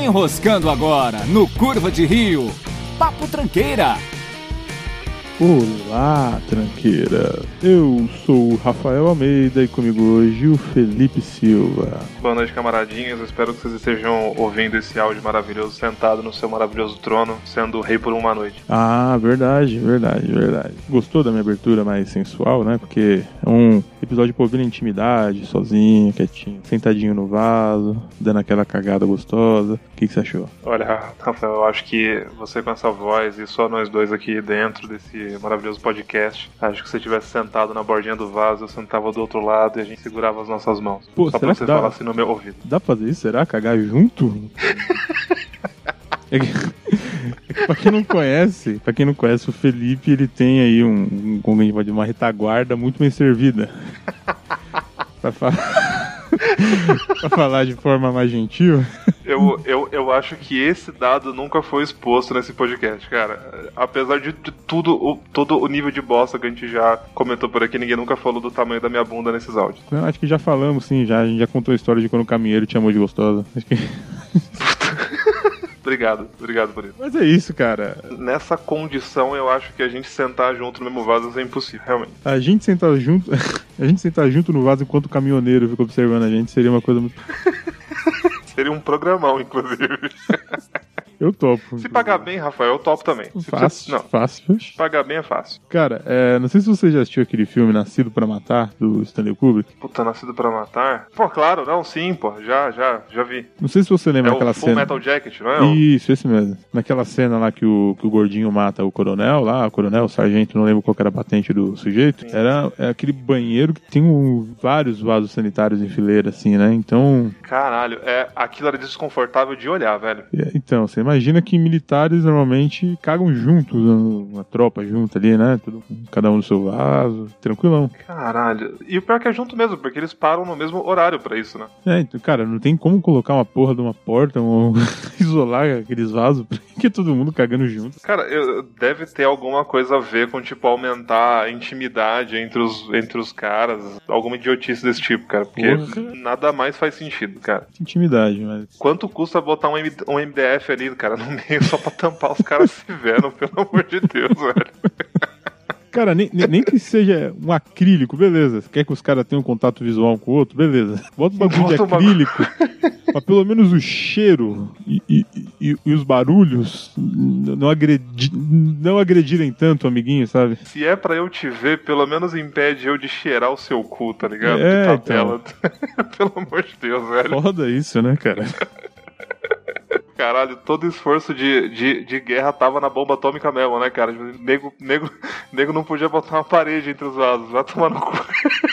Enroscando agora no Curva de Rio. Papo Tranqueira. Olá, tranqueira! Eu sou o Rafael Almeida e comigo hoje o Felipe Silva. Boa noite, camaradinhas. Espero que vocês estejam ouvindo esse áudio maravilhoso sentado no seu maravilhoso trono, sendo rei por uma noite. Ah, verdade, verdade, verdade. Gostou da minha abertura mais sensual, né? Porque é um episódio pra ouvir na intimidade, sozinho, quietinho, sentadinho no vaso, dando aquela cagada gostosa. O que, que você achou? Olha, Rafael, eu acho que você com essa voz e só nós dois aqui dentro desse maravilhoso podcast, acho que se você tivesse sentado na bordinha do vaso, eu sentava do outro lado e a gente segurava as nossas mãos. Pô, só será pra você que dá? falar assim no meu ouvido. Dá pra fazer isso? Será? Cagar junto? É que, é que pra quem não conhece, pra quem não conhece o Felipe, ele tem aí um, um como a gente pode dizer, uma retaguarda muito bem servida. pra, fa- pra falar de forma mais gentil. Eu, eu, eu acho que esse dado nunca foi exposto nesse podcast, cara. Apesar de, de tudo, o, todo o nível de bosta que a gente já comentou por aqui, ninguém nunca falou do tamanho da minha bunda nesses áudios. Não, acho que já falamos, sim, já. A gente já contou a história de quando o caminheiro te amou de gostosa. Acho que... Obrigado, obrigado por isso. Mas é isso, cara. Nessa condição, eu acho que a gente sentar junto no mesmo vaso é impossível, realmente. A gente sentar junto. A gente sentar junto no vaso enquanto o caminhoneiro fica observando a gente seria uma coisa muito. Seria um programão, inclusive. Eu topo. Se pagar bem, Rafael, eu topo também. Se Fácil. Não, Fácil. se pagar bem é fácil. Cara, é, não sei se você já assistiu aquele filme Nascido pra Matar, do Stanley Kubrick. Puta, nascido pra matar? Pô, claro, não, sim, pô, já, já, já vi. Não sei se você É lembra o Full cena. Metal Jacket, não é? Isso, esse mesmo. Naquela cena lá que o, que o gordinho mata o coronel lá, o coronel, o sargento, não lembro qual era a patente do sujeito. Era é aquele banheiro que tem um- vários vasos sanitários em fileira, assim, né? Então, Caralho, é, aquilo era desconfortável de olhar, velho. é, então, você imagina que militares normalmente cagam juntos, uma tropa junto ali, né? Tudo, cada um no seu vaso, tranquilão. Caralho. E o pior é que é junto mesmo, porque eles param no mesmo horário pra isso, né? É, então, cara, não tem como colocar uma porra de uma porta ou isolar aqueles vasos, porque todo mundo cagando junto. Cara, eu- deve ter alguma coisa a ver com, tipo, aumentar a intimidade entre os, entre os caras. Alguma idiotice desse tipo, cara. Porque Porra. nada mais faz sentido, cara. Intimidade, mas. Quanto custa botar um, um MDF ali, cara, no meio só pra tampar os caras se vendo, pelo amor de Deus, velho. Cara, nem, nem, que seja um acrílico, beleza. Quer que os caras tenham contato visual um com o outro, beleza. Bota um bagulho de Bota um bagulho. acrílico. Mas pelo menos o cheiro e, e- e- e os barulhos não, agredi, não agredirem tanto, amiguinho, sabe? Se é pra eu te ver, pelo menos impede eu de cheirar o seu cu, tá ligado? É, de tabela. pelo amor de Deus, velho. Foda isso, né, cara? Caralho, todo esforço de, de, de guerra tava na bomba atômica mesmo, né, cara? Tipo, Nego, nego, nego não podia botar uma parede entre os vasos. Vai tomar no cu.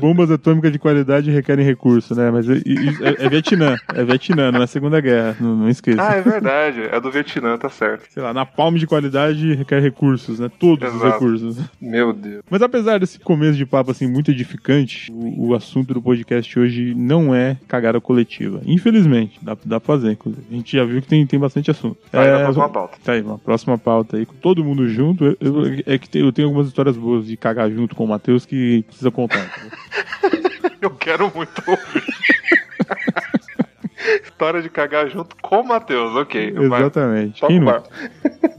Bombas atômicas de qualidade requerem recurso, né? Mas é, é- é Vietnã. É Vietnã, não é Segunda Guerra. Não, não esqueça. Ah, é verdade. É do Vietnã, tá certo. Sei lá, na palme de qualidade requer recursos, né? Todos os Exato. recursos. Meu Deus. Mas apesar desse começo de papo assim muito edificante, o, o assunto do podcast hoje não é cagada coletiva. Infelizmente, dá, dá pra fazer, inclusive. A gente já viu que tem, tem bastante assunto. Tá aí na próxima pauta. Tá aí, uma próxima pauta aí, com todo mundo junto. Eu- eu- é que tem- eu tenho algumas histórias boas de cagar junto com o Matheus que precisa contar. Eu quero muito ouvir. História de cagar junto com o Matheus, ok. Exatamente. Mas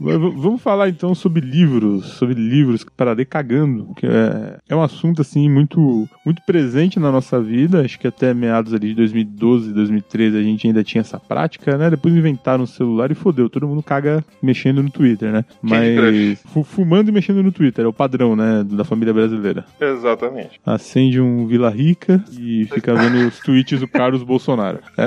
Vamos falar então sobre livros, sobre livros para ler cagando, que é, é um assunto assim muito muito presente na nossa vida. Acho que até meados ali de 2012, 2013 a gente ainda tinha essa prática, né? Depois inventaram o celular e fodeu, todo mundo caga mexendo no Twitter, né? Mas fu- fumando e mexendo no Twitter, é o padrão, né, da família brasileira. Exatamente. Acende um Vila Rica e fica vendo os tweets do Carlos Bolsonaro. É,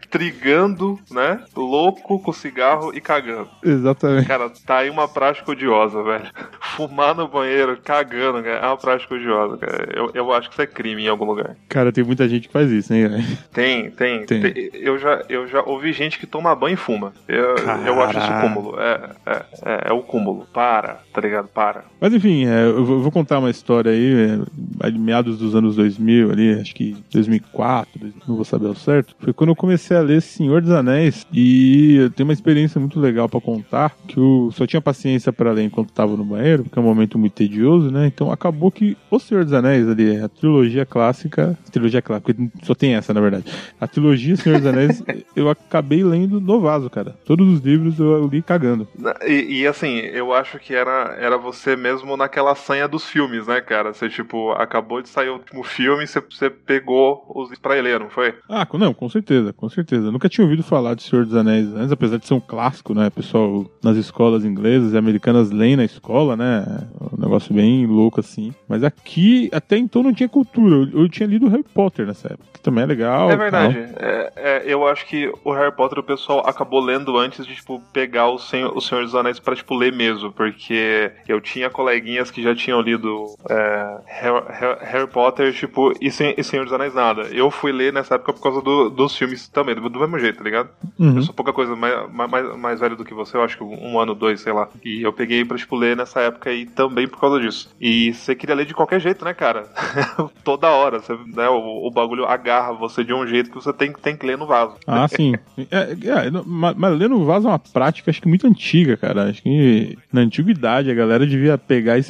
Trigando, né? Louco com cigarro e cagando. exatamente. Cara, tá aí uma prática odiosa, velho. Fumar no banheiro cagando, cara, é uma prática odiosa, cara. Eu, eu acho que isso é crime em algum lugar. Cara, tem muita gente que faz isso, hein, velho? Tem, tem. Tem. tem. Eu, já, eu já ouvi gente que toma banho e fuma. Eu, eu acho isso cúmulo. É, é, é, é o cúmulo. Para, tá ligado? Para. Mas enfim, é, eu vou contar uma história aí, é, meados dos anos 2000, ali, acho que 2004, não vou saber ao certo. Foi quando eu comecei a a ler Senhor dos Anéis e eu tenho uma experiência muito legal pra contar, que eu só tinha paciência pra ler enquanto tava no banheiro, porque é um momento muito tedioso, né? Então acabou que O Senhor dos Anéis ali, a trilogia clássica, a trilogia clássica, só tem essa, na verdade. A trilogia Senhor dos Anéis, eu acabei lendo no vaso, cara. Todos os livros eu li cagando. E, e, assim, eu acho que era, era você mesmo naquela sanha dos filmes, né, cara? Você, tipo, acabou de sair o último filme e você, você pegou os pra ler, não foi? Ah, não, com certeza, com certeza. Eu nunca tinha ouvido falar de Senhor dos Anéis antes, apesar de ser um clássico, né? Pessoal nas escolas inglesas e americanas leem na escola, né? É um negócio bem louco assim. Mas aqui, até então, não tinha cultura. Eu, eu tinha lido Harry Potter nessa época, que também é legal. É verdade. É, é, eu acho que o Harry Potter o pessoal acabou lendo antes de, tipo, pegar o Senhor, o Senhor dos Anéis pra, tipo, ler mesmo, porque eu tinha coleguinhas que já tinham lido é, Harry, Harry, Potter, tipo, e, sem, e Senhor dos Anéis nada. Eu fui ler nessa época por causa do, dos filmes também, do, mesmo jeito, tá ligado? Uhum. Eu sou pouca coisa mais, mais, mais velho do que você, eu acho que um ano, dois, sei lá. E eu peguei pra, tipo, ler nessa época aí também por causa disso. E você queria ler de qualquer jeito, né, cara? Toda hora. Você, né, o, o, bagulho agarra você de um jeito que você tem, tem que ler no vaso. Ah, sim. É, é, mas, mas ler no vaso é uma prática, acho que muito antiga, cara. Acho que na antiguidade a galera devia pegar e.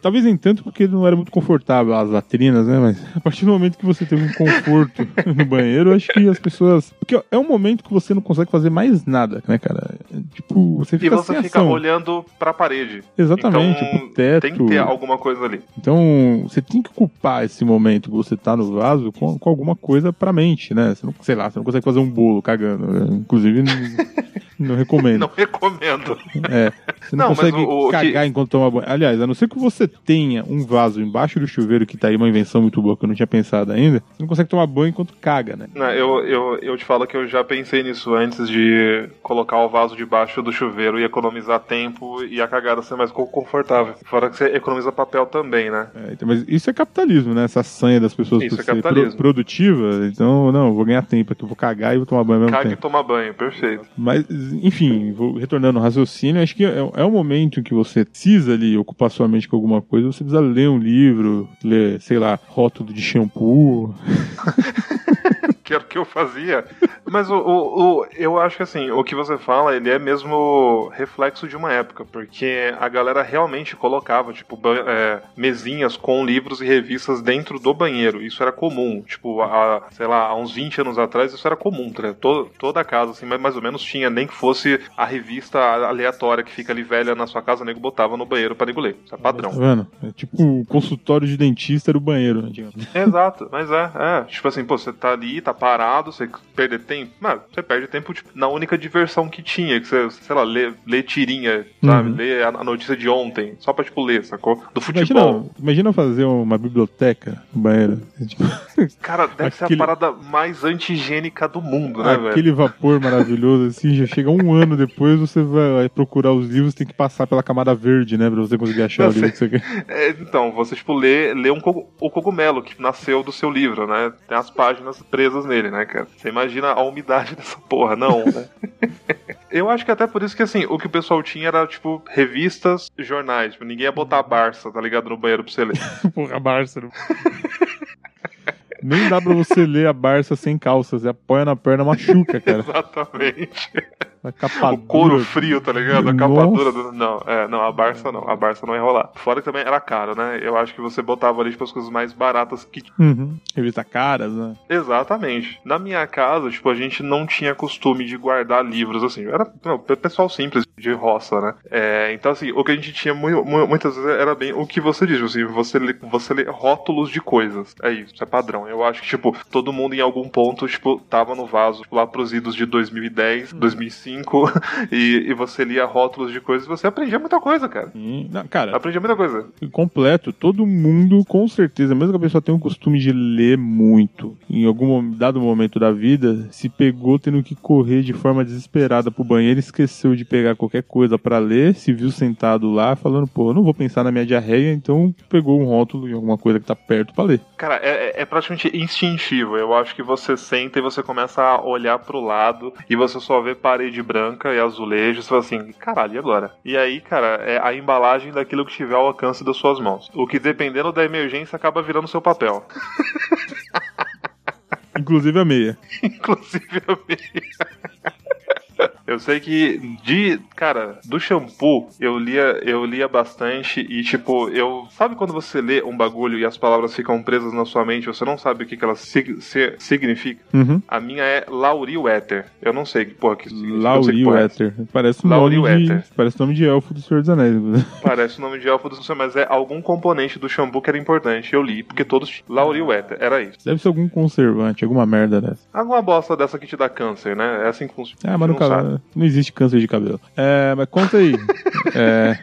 Talvez nem tanto porque não era muito confortável as latrinas, né? Mas a partir do momento que você teve um conforto no banheiro, acho que as pessoas. Porque é um momento que você não consegue fazer mais nada, né, cara? Tipo, você fica E você fica ação. olhando pra parede. Exatamente, então, pro teto. Tem que ter alguma coisa ali. Então, você tem que ocupar esse momento que você tá no vaso com, com alguma coisa pra mente, né? Você não, sei lá, você não consegue fazer um bolo cagando. Né? Inclusive, não, recomendo. Não recomendo. É. Você não, não consegue o, o cagar que... enquanto toma banho. Aliás, a não ser que você tenha um vaso embaixo do chuveiro, que tá aí uma invenção muito boa que eu não tinha pensado ainda, você não consegue tomar banho enquanto caga, né? Não, eu, eu, eu te falo que eu já pensei nisso antes de colocar o vaso debaixo do chuveiro e economizar tempo e a cagada ser mais confortável. Fora que você economiza papel também, né? É, então, mas isso é capitalismo, né? Essa sanha das pessoas isso por é ser pro, produtiva. Então, não, vou ganhar tempo aqui, vou cagar e vou tomar banho mesmo Caga tempo. e tomar banho, perfeito. Mas, enfim, retornando ao raciocínio, acho que é, é um momento em que você precisa ali ocupar sua mente com alguma coisa, você precisa ler um livro, ler, sei lá, rótulo de shampoo. que era o que eu fazia. Mas o, o, o, eu acho que assim, o que você fala, ele é mesmo reflexo de uma época, porque a galera realmente colocava, tipo, é, mesinhas com livros e revistas dentro do banheiro. Isso era comum. Tipo, há, sei lá, há uns 20 anos atrás, isso era comum, tá? Toda, toda casa, assim, mais ou menos tinha, nem que fosse a revista aleatória que fica ali velha na sua casa, o nego botava no banheiro pra nego ler. Isso é padrão. Tá vendo? É tipo o consultório de dentista era o banheiro, né? Exato, mas é, é. Tipo assim, pô, você tá ali, tá parado, você perde tempo. Mano, você perde tempo tipo, na única diversão que tinha, que você, sei lá, lê, lê tirinha, sabe? Uhum. Lê a, notícia de ontem, só pra, tipo, ler, sacou? Do futebol. Imagina, imagina fazer uma biblioteca no banheiro. Tipo... Cara, deve Aquele... ser a parada mais antigênica do mundo, né, velho? Aquele vapor maravilhoso, assim, já chega um ano depois, você vai procurar os livros, tem que passar pela camada verde, né, pra você conseguir achar Não, o livro você... que você quer. É, então, você, tipo, lê, lê um, o cogumelo que nasceu do seu livro, né? Tem as páginas presas nele, né, cara? Você imagina a umidade dessa porra, não, né? Eu acho que até por isso que, assim, o que o pessoal tinha era, tipo, revistas, jornais. Tipo, ninguém ia botar a Barça, tá ligado? No banheiro pra você ler. porra, Barça. Nem dá pra você ler a Barça sem calças. Você apoia na perna, machuca, cara. Exatamente. O couro frio, tá ligado? A capa dura. Do... Não, é, não, a Barça não. A Barça não ia rolar. Fora que também era caro, né? Eu acho que você botava ali, tipo, as coisas mais baratas que. Uhum. Revista caras, né? Exatamente. Na minha casa, tipo, a gente não tinha costume de guardar livros, assim. Era não, pessoal simples, de roça, né? É, então, assim, o que a gente tinha muitas vezes era bem o que você diz, assim, você lê, você lê rótulos de coisas. É isso, isso é padrão. Eu acho que, tipo, todo mundo em algum ponto, tipo, tava no vaso, tipo, lá pros idos de 2010, 2005 e, e você lia rótulos de coisas, você aprendia muita coisa, cara. Sim. Não, cara, aprendia muita coisa. Completo. Todo mundo, com certeza, mesmo que a pessoa tenha o costume de ler muito, em algum dado momento da vida, se pegou tendo que correr de forma desesperada pro banheiro, esqueceu de pegar qualquer coisa para ler, se viu sentado lá falando, pô, eu não vou pensar na minha diarreia, então pegou um rótulo e alguma coisa que tá perto para ler. Cara, é, é, é praticamente instintivo. Eu acho que você senta e você começa a olhar pro lado e você só vê parede branca e azulejo, você fala assim, caralho, e agora? E aí, cara, é a embalagem daquilo que tiver ao alcance das suas mãos. O que, dependendo da emergência, acaba virando seu papel. Inclusive a meia. Inclusive a meia. Eu sei que de, cara, do shampoo eu lia, eu lia bastante e tipo, eu sabe quando você lê um bagulho e as palavras ficam presas na sua mente, você não sabe o que, que elas sig se, significam? Uhum. A minha é Lauril Éter. Eu não sei que porra que significa. Lauril Éter. Parece um Lauril nome de, Éter. parece nome de elfo do Senhor dos Anéis. Parece o nome de elfo do céu, mas é algum componente do shampoo que era importante. Eu li, porque todos. Lauril Éter, era isso. Deve ser algum conservante, alguma merda dessa. Alguma bosta dessa que te dá câncer, né? É assim que funciona. Ah, mas no cabelo, sabe. não existe câncer de cabelo. É, mas conta aí. É,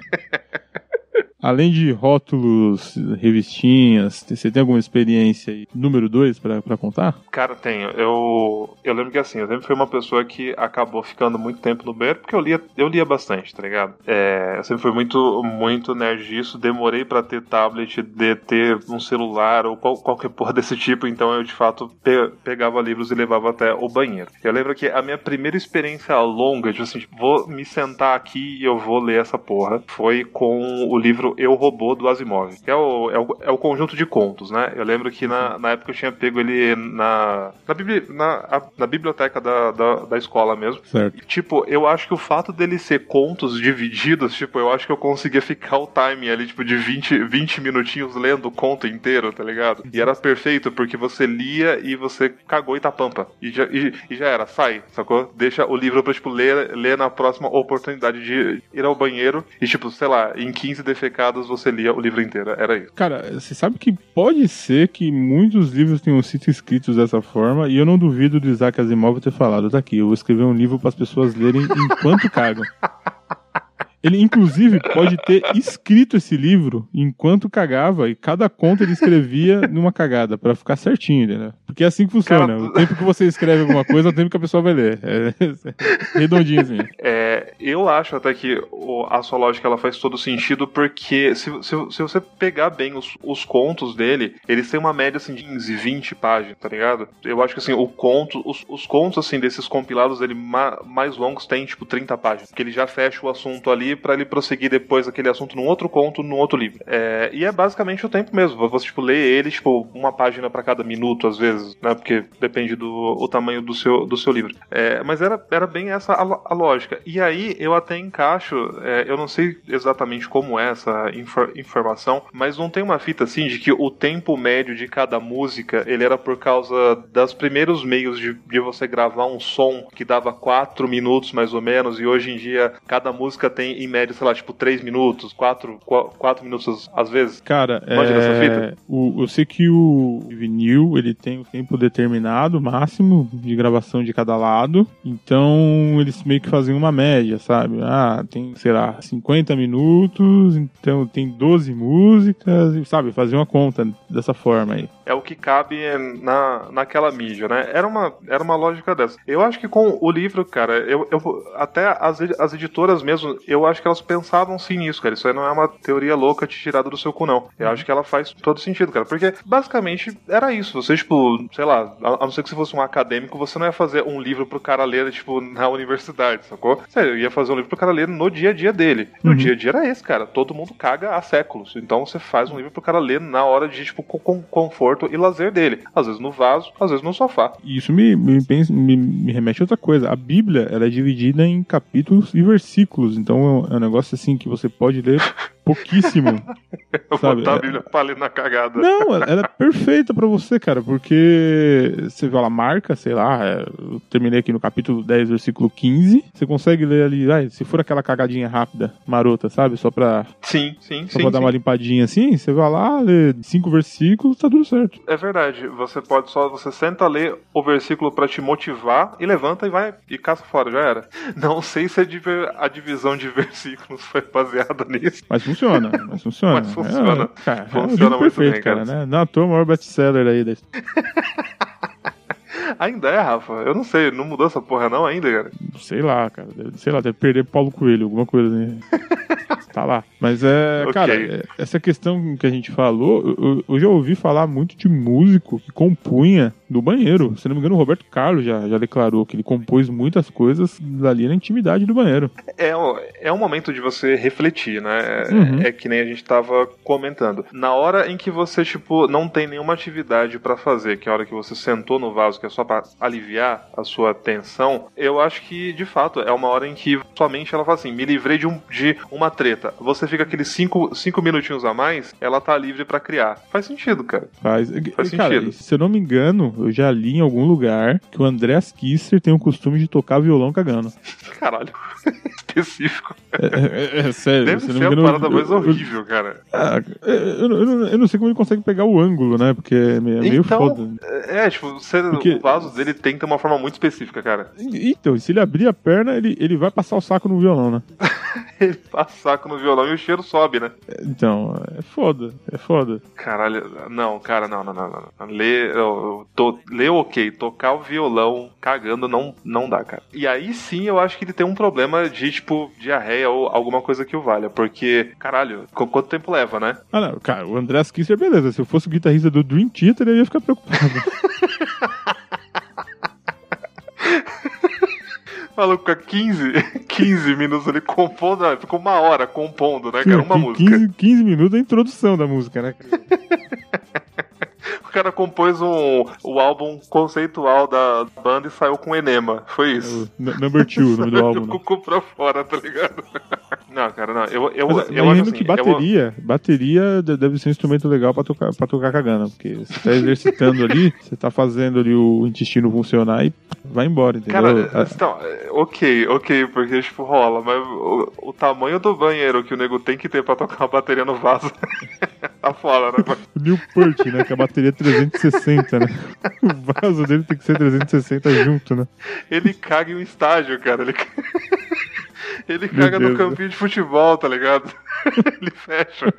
além de rótulos, revistinhas, você tem alguma experiência aí, número 2 pra, pra contar? Cara, tenho. Eu, eu lembro que assim, eu sempre fui uma pessoa que acabou ficando muito tempo no banheiro porque eu lia, eu lia bastante, tá ligado? É, eu sempre fui muito, muito nerd disso. Demorei pra ter tablet, de ter um celular ou qual- qualquer porra desse tipo, então eu de fato pe- pegava livros e levava até o banheiro. Eu lembro que a minha primeira experiência longa, tipo assim, tipo, vou me sentar aqui e eu vou ler essa porra, foi com o livro Eu Robô do Asimov, que é o, é o, é o conjunto de contos, né? Eu lembro que na, na época eu tinha pego ele na, na, bibli- na, a- na biblioteca da, da, da escola mesmo. Certo. E, Tipo, eu acho que o fato dele ser contos divididos, tipo, eu acho que eu conseguia ficar o time ali, tipo, de 20, 20 minutinhos lendo o conto inteiro, tá ligado? E era perfeito, porque você lia e você cagou e tá pampa. E já, e, e já era, sai, sacou? Deixa o livro pra, tipo, ler, ler na próxima oportunidade de ir ao banheiro e, tipo, sei lá, em 15 você lia o livro inteiro. Era isso. Cara, você sabe que pode ser que muitos livros tenham sido escritos dessa forma, e eu não duvido do Isaac Asimov ter falado, tá aqui, eu vou escrever um livro para as pessoas lerem enquanto cagam. Ele, inclusive, pode ter escrito esse livro enquanto cagava, e cada conto ele escrevia numa cagada, pra ficar certinho, né? Porque é assim que funciona. Cara, O tempo que você escreve alguma coisa é o tempo que a pessoa vai ler. É, é redondinho assim. É, eu acho até que a sua lógica ela faz todo sentido, porque se, se, se você pegar bem os, os contos dele, eles têm uma média assim, de 15, 20 páginas, tá ligado? Eu acho que assim, o conto, os, os contos assim, desses compilados dele ma- mais longos têm tipo 30 páginas. Que ele já fecha o assunto ali pra ele prosseguir depois aquele assunto num outro conto, num outro livro. É, e é basicamente o tempo mesmo. Você tipo, lê ele, tipo, uma página pra cada minuto, às vezes, né? Porque depende do o tamanho do seu, do seu livro. É, mas era, era bem essa a, a lógica. E aí eu até encaixo, é, eu não sei exatamente como é essa infor- informação, mas não tem uma fita assim de que o tempo médio de cada música ele era por causa das primeiros meios de, de você gravar um som que dava 4 minutos mais ou menos, e hoje em dia cada música tem em média, sei lá, tipo 3 minutos, 4, 4 minutos às vezes. Cara, é, fita? o, eu sei que o vinil ele tem o tempo determinado, máximo, de gravação de cada lado. Então eles meio que fazem uma média, sabe? Ah, tem, sei lá, 50 minutos, então tem 12 músicas, sabe? Fazer uma conta dessa forma aí. É o que cabe na, naquela mídia, né? Era uma, era uma lógica dessa. Eu acho que com o livro, cara, eu, eu até as, as editoras mesmo, eu acho que elas pensavam sim nisso, cara. Isso aí não é uma teoria louca te tirada do seu cu, não. Eu acho que ela faz todo sentido, cara. Porque basicamente era isso. Você, tipo, sei lá, a, a não ser que você fosse um acadêmico, você não ia fazer um livro pro cara ler, tipo, na universidade, sacou? Você ia fazer um livro pro cara ler no dia a dia dele. E o Uhum. dia a dia era esse, cara. Todo mundo caga há séculos. Então você faz um livro pro cara ler na hora de, tipo, com, com conforto e lazer dele. Às vezes no vaso, às vezes no sofá. Isso me, me, me, me remete a outra coisa. A Bíblia ela é dividida em capítulos e versículos. Então é um negócio assim que você pode ler pouquíssimo. Eu Sabe, botar é- a Bíblia pra ler na cagada. Não, ela é perfeita pra você, cara, porque você vê ela marca, sei lá, é, eu terminei aqui no capítulo 10, versículo 15. Você consegue ler ali, vai, se for aquela cagadinha rápida, marota, sabe? Só pra, Sim, sim, só sim. pra dar sim. uma limpadinha assim, você vai lá, lê cinco versículos, tá tudo certo. É verdade. Você pode só, você senta ler o versículo pra te motivar e levanta e vai e caça fora, já era. Não sei se a diver- a divisão de versículos foi baseada nisso. Mas funciona, mas funciona. Mas funciona. É, cara, é um Funciona livro muito perfeito, bem, cara, cara. né? Não à toa, o maior best-seller aí. Da... Ainda é, Rafa. Eu não sei, não mudou essa porra não ainda, cara. Sei lá, cara, sei lá, deve perder Paulo Coelho, alguma coisa assim. tá lá. Mas é, Ok. cara, é- essa questão que a gente falou, eu, eu- já ouvi falar muito de músico que compunha do banheiro. Se não me engano, o Roberto Carlos já, já declarou que ele compôs muitas coisas ali na intimidade do banheiro. É, é um momento de você refletir, né? Uhum. É que nem a gente tava comentando. Na hora em que você, tipo, não tem nenhuma atividade pra fazer, que é a hora que você sentou no vaso, que é só pra aliviar a sua tensão, eu acho que, de fato, é uma hora em que sua mente ela fala assim: me livrei de, um, de uma treta. Você fica aqueles cinco, cinco minutinhos a mais, ela tá livre pra criar. Faz sentido, cara. Faz, Faz cara, sentido. se eu não me engano, eu já li em algum lugar que o Andreas Kisser tem o costume de tocar violão cagando. Caralho. Específico. É, é- é sério, Deve ser não a me engano. parada mais eu- eu- horrível, cara. Ah, eu, não- eu não sei como ele consegue pegar o ângulo, né? Porque é meio, é meio Então, foda. É, tipo, você, Porque- o vaso dele tem que ter uma forma muito específica, cara. Então, se ele abrir a perna, ele, ele vai passar o saco no violão, né? Ele passa saco no violão e o cheiro sobe, né? Então, é foda, é foda. Caralho, não, cara, não, não, não, não. Ler, eu, tô, ler ok, tocar o violão cagando não, não dá, cara. E aí sim eu acho que ele tem um problema de, tipo, diarreia ou alguma coisa que o valha, porque, caralho, qu- quanto tempo leva, né? Ah, não, cara, o Andreas Kisser, beleza. Se eu fosse o guitarrista do Dream Theater, eu ia ficar preocupado. Maluco fica 15, 15 minutos ali compondo, ah, ficou uma hora compondo, né, cara? Uma Qui- música. 15, 15 minutos é a introdução da música, né? O cara compôs um, o álbum conceitual da banda e saiu com Enema. Foi isso. O N- Number Two, o nome do álbum. o Né? cucu pra fora, tá ligado? Não, cara, não. Eu, eu, Mas, eu, acho assim, que eu- bateria, bateria de- deve ser um instrumento legal pra tocar, pra tocar cagando, porque você tá exercitando ali, você tá fazendo ali o intestino funcionar e vai embora, entendeu? Cara, Ah, então, ok, ok, porque tipo rola, mas o, o tamanho do banheiro que o nego tem que ter pra tocar uma bateria no vaso tá fora, né? o Newport, né? Que a bateria é 360, né? O vaso dele tem que ser 360 junto, né? Ele caga em um estágio, cara. Ele, ele Meu caga no Deus. campinho de futebol, tá ligado? ele fecha.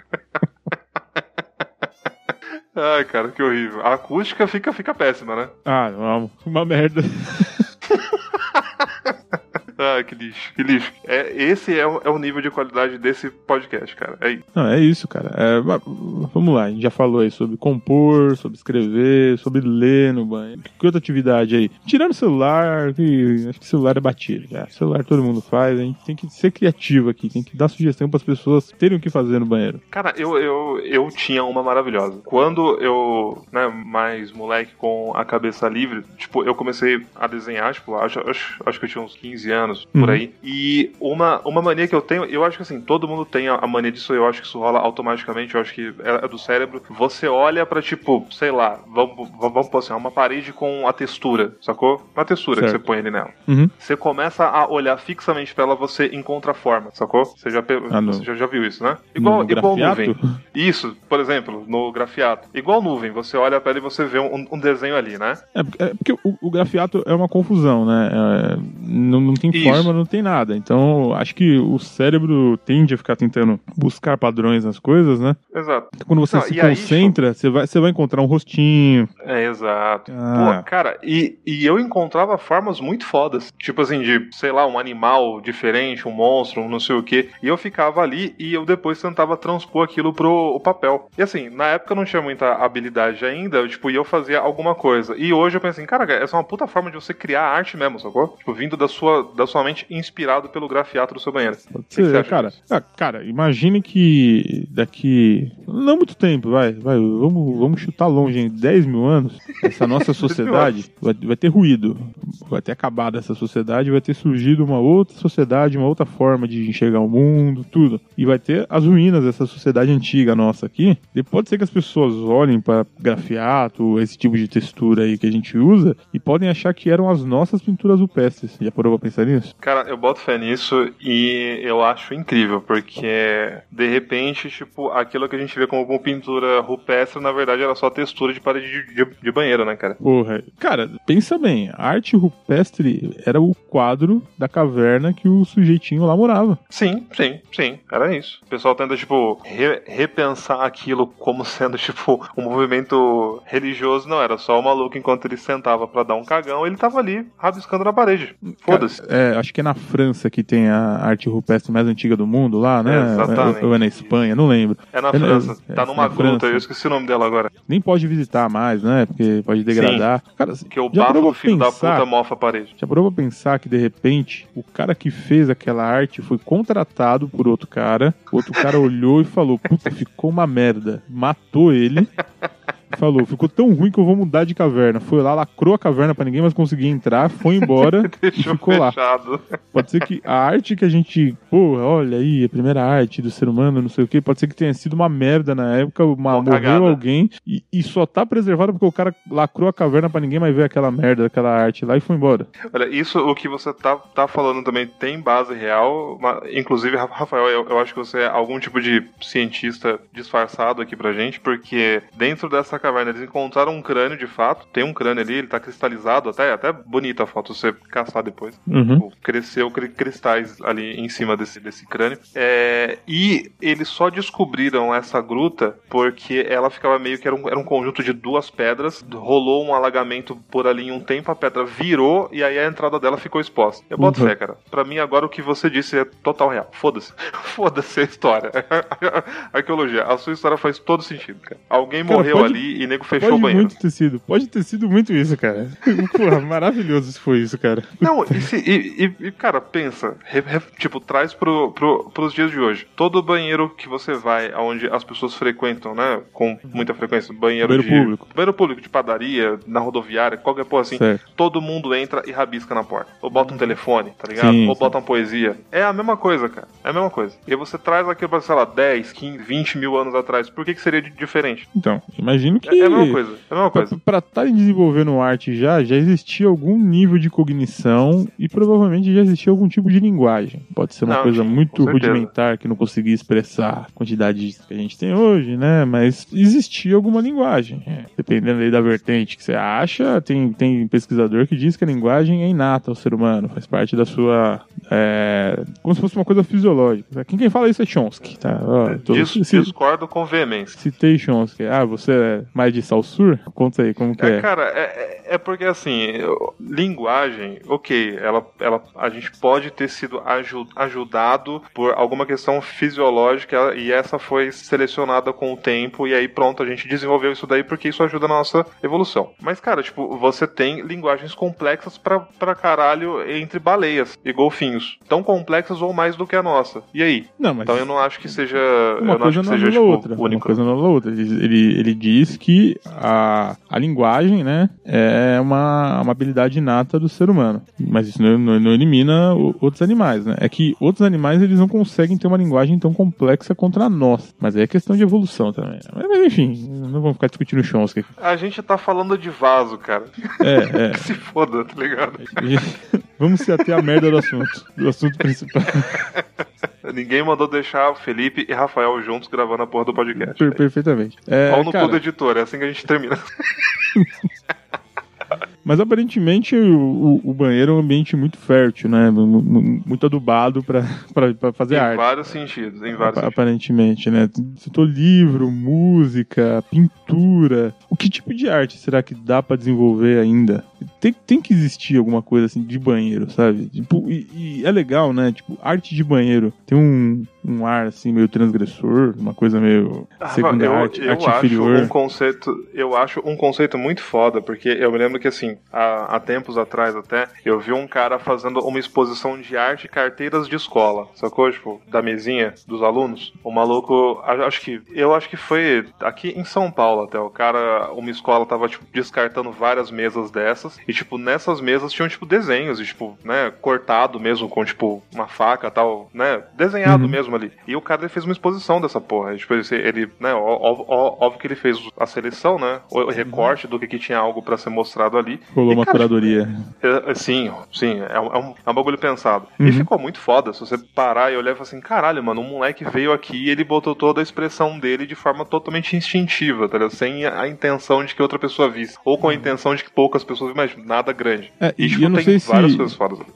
Ai, cara, que horrível. A acústica fica, fica péssima, né? Ah, não, uma merda. Ai, que lixo, que lixo. É, esse é, o- é o nível de qualidade desse podcast, cara. É isso. Não, é isso, cara. É, va- vamos lá, a gente já falou aí sobre compor, sobre escrever, sobre ler no banho. Que outra atividade aí? Tirando o celular, que, acho que celular é batido. Já. Celular todo mundo faz, a gente tem que ser criativo aqui, tem que dar sugestão para as pessoas terem o que fazer no banheiro. Cara, eu, eu, eu tinha uma maravilhosa. Quando eu, né, mais moleque com a cabeça livre, tipo, eu comecei a desenhar, tipo, acho, acho, acho que eu tinha uns 15 anos, por Uhum. aí. E uma, uma mania que eu tenho, eu acho que assim, todo mundo tem a, a mania disso, eu acho que isso rola automaticamente, eu acho que é, é do cérebro. Você olha pra, tipo, sei lá, vamos, vamos, pôr assim, uma parede com a textura, sacou? Uma textura que Certo. você põe ali nela. Uhum. Você começa a olhar fixamente pra ela, você encontra a forma, sacou? Você já, Ah, você já, já viu isso, né? Igual, No igual grafiato? nuvem. Isso, por exemplo, no grafiato. Igual nuvem, você olha pra ela e você vê um, um desenho ali, né? É, porque- é porque o, o grafiato é uma confusão, né? É, não, não tem Isso. forma, não tem nada. Então, acho que o cérebro tende a ficar tentando buscar padrões nas coisas, né? Exato. Quando você Não, se aí, concentra, você, vai, você vai encontrar um rostinho. É, exato. Ah. Pô, cara, e, e eu encontrava formas muito fodas. Tipo assim, de, sei lá, um animal diferente, um monstro, um não sei o quê. E eu ficava ali e eu depois tentava transpor aquilo pro papel. E assim, na época eu não tinha muita habilidade ainda, eu, tipo, e eu fazia alguma coisa. E hoje eu pensei, assim, cara, essa é uma puta forma de você criar arte mesmo, sacou? Tipo, vindo da sua, da sua mente inspirado pelo grafiato do seu banheiro. Pode que ser, acha cara. Ah, cara, imagine que daqui. Não muito tempo, vai. vai vamos, vamos chutar longe, em 10 mil anos. Essa nossa sociedade vai, vai ter ruído. Vai ter acabado essa sociedade, vai ter surgido uma outra sociedade, uma outra forma de enxergar o mundo, tudo. E vai ter as ruínas dessa sociedade antiga nossa aqui. E pode ser que as pessoas olhem para grafiato, esse tipo de textura aí que a gente usa, e podem achar que eram as nossas pinturas rupestres. Já parou pra pensar nisso? Cara, eu boto fé nisso e eu acho incrível, porque de repente, tipo, aquilo que a gente vê como pintura rupestre, na verdade era só textura de parede de, de- de banheiro, né, cara? Porra, cara, pensa bem, a arte rupestre era o quadro da caverna que o sujeitinho lá morava. Sim, sim, sim, era isso. O pessoal tenta, tipo, re- repensar aquilo como sendo, tipo, um movimento religioso. Não, era só o maluco enquanto ele sentava pra dar um cagão, ele tava ali rabiscando na parede. Foda-se. É, é, acho que é na França que tem a arte rupestre mais antiga do mundo lá, né? Exatamente. Ou é na Espanha, não lembro. É na É França. é, tá é numa na gruta, França. eu esqueci o nome dela agora. Nem pode visitar mais, né? Porque pode degradar. Cara, Que o bafo do filho da pensar? puta mofa a parede. Já parou pra pensar que de repente o cara que fez aquela arte foi contratado por outro cara, o outro cara olhou e falou: Puta, ficou uma merda. Matou ele. Falou, ficou tão ruim que eu vou mudar de caverna. Foi lá, lacrou a caverna pra ninguém mais conseguir entrar, foi embora e ficou lá. fechado. Pode ser que a arte que a gente, porra, olha aí, a primeira arte do ser humano, não sei o que, pode ser que tenha sido uma merda na época, uma, Uma morreu cagada. alguém e, e só tá preservado porque o cara lacrou a caverna pra ninguém mais ver aquela merda, aquela arte lá e foi embora. Olha, isso o que você tá, tá falando também tem base real. ma- Inclusive, Ra- Rafael, eu, eu acho que você é algum tipo de cientista disfarçado aqui pra gente, porque dentro dessa caverna eles encontraram um crânio de fato. Tem um crânio ali, ele tá cristalizado, até, até bonita a foto, se você caçar depois. Uhum. Cresceu cri- cristais ali em cima desse, desse crânio. É, e eles só descobriram essa gruta porque ela ficava meio que era um, era um conjunto de duas pedras. Rolou um alagamento por ali em um tempo, a pedra virou e aí a entrada dela ficou exposta. Eu boto Uhum. fé, cara. Pra mim, agora o que você disse é total real. Foda-se. Foda-se a história. Arqueologia, a sua história faz todo sentido, cara. Alguém Cara, morreu pode- ali e nego fechou Pode o banheiro. muito ter sido, pode ter sido muito isso, cara. Porra, maravilhoso se foi isso, cara. Não, e, se- e- e- cara, pensa, re- re- tipo, traz pro, pro, pros dias de hoje. Todo banheiro que você vai, onde as pessoas frequentam, né, com muita frequência, banheiro, Banheiro de... público. Banheiro público de padaria, na rodoviária, qualquer porra assim. Certo. Todo mundo entra e rabisca na porta. Ou bota um telefone, tá ligado? Sim, Ou sim. bota uma poesia. É a mesma coisa, cara. É a mesma coisa. E aí você traz aquilo pra, sei lá, 10, 15, 20 mil anos atrás. Por que, que seria diferente? Então, imagino que É, é a mesma coisa. É a mesma coisa. Pra estarem desenvolvendo arte já, já existia algum nível de cognição e provavelmente já existia algum tipo de linguagem. Pode ser uma Não, coisa muito rudimentar que não conseguia expressar a quantidade que a gente tem hoje, né? Mas existia alguma linguagem. É, Dependendo aí da vertente que você acha, tem, tem pesquisador que diz que a linguagem é inata ao ser humano, faz parte da sua. É, como se fosse uma coisa fisiológica. Quem, quem fala isso é Chomsky, tá? Ó, tô- Dis- se- discordo com veemência. Citei Chomsky. Ah, você é mais de Salsur? Conta aí, como que É, é? cara, é, é- é porque assim, eu- linguagem, ok, ela, ela, a gente pode ter sido aju- ajudado por alguma questão fisiológica e essa foi selecionada com o tempo e aí pronto, a gente desenvolveu isso daí porque isso ajuda na nossa evolução. Mas, cara, tipo, você tem linguagens complexas pra, pra caralho entre baleias e golfinhos. Tão complexas ou mais do que a nossa. E aí? Não, mas Então eu não acho que seja. uma eu não acho coisa que não seja, a tipo, outra. Uma único. coisa não a outra. Ele, ele, ele diz que a, a linguagem, né, é uma, uma habilidade inata do ser humano. Mas isso não, não- não elimina o- outros animais, né? É que outros animais, eles não conseguem ter uma linguagem tão complexa contra a nossa. Mas aí é questão de evolução também. Mas, mas, enfim, não vamos ficar discutindo Chomsky. aqui. A gente tá falando de vaso, cara. É, é. Que se foda, tá ligado? Vamos se ater à merda do assunto. Do assunto principal. Ninguém mandou deixar Felipe e Rafael juntos gravando a porra do podcast. Per- perfeitamente. É, Pau no cara, do editor, é assim que a gente termina. Mas aparentemente o, o- o banheiro é um ambiente muito fértil, né? mu- mu- Muito adubado pra fazer em arte. vários sentidos, em vários sentidos. Aparentemente, né? Citou livro, música, pintura. O que tipo de arte será que dá pra desenvolver ainda? Tem, tem que existir alguma coisa assim de banheiro, sabe? Tipo, e, e é legal, né? Tipo, arte de banheiro tem um, um ar assim meio transgressor, uma coisa meio segunda eu, arte, eu arte acho inferior. um conceito, eu acho um conceito muito foda, porque eu me lembro que assim, há, há tempos atrás até, eu vi um cara fazendo uma exposição de arte carteiras de escola, sacou? Tipo, da mesinha dos alunos. O maluco, acho que, eu acho que foi aqui em São Paulo até, o cara, uma escola tava, tipo, descartando várias mesas dessas, e tipo, nessas mesas tinham, tipo, desenhos, e, tipo, né, cortado mesmo, com, tipo, uma faca tal, né, desenhado Uhum. mesmo ali. E o cara ele fez uma exposição dessa porra. E, Tipo, ele, ele né, ó- ó- ó- óbvio que ele fez a seleção, né? O recorte do que, que tinha algo pra ser mostrado ali. Rolou uma cara, curadoria. é, é, sim, sim, é um, é um- é bagulho pensado. Uhum. E ficou muito foda. Se você parar e olhar e falar assim, caralho, mano, um moleque veio aqui e ele botou toda a expressão dele de forma totalmente instintiva, tá ligado? Sem a, intenção de que outra pessoa visse. Ou com a intenção de que poucas pessoas mas nada grande. É, E, tipo, eu não tem sei se-.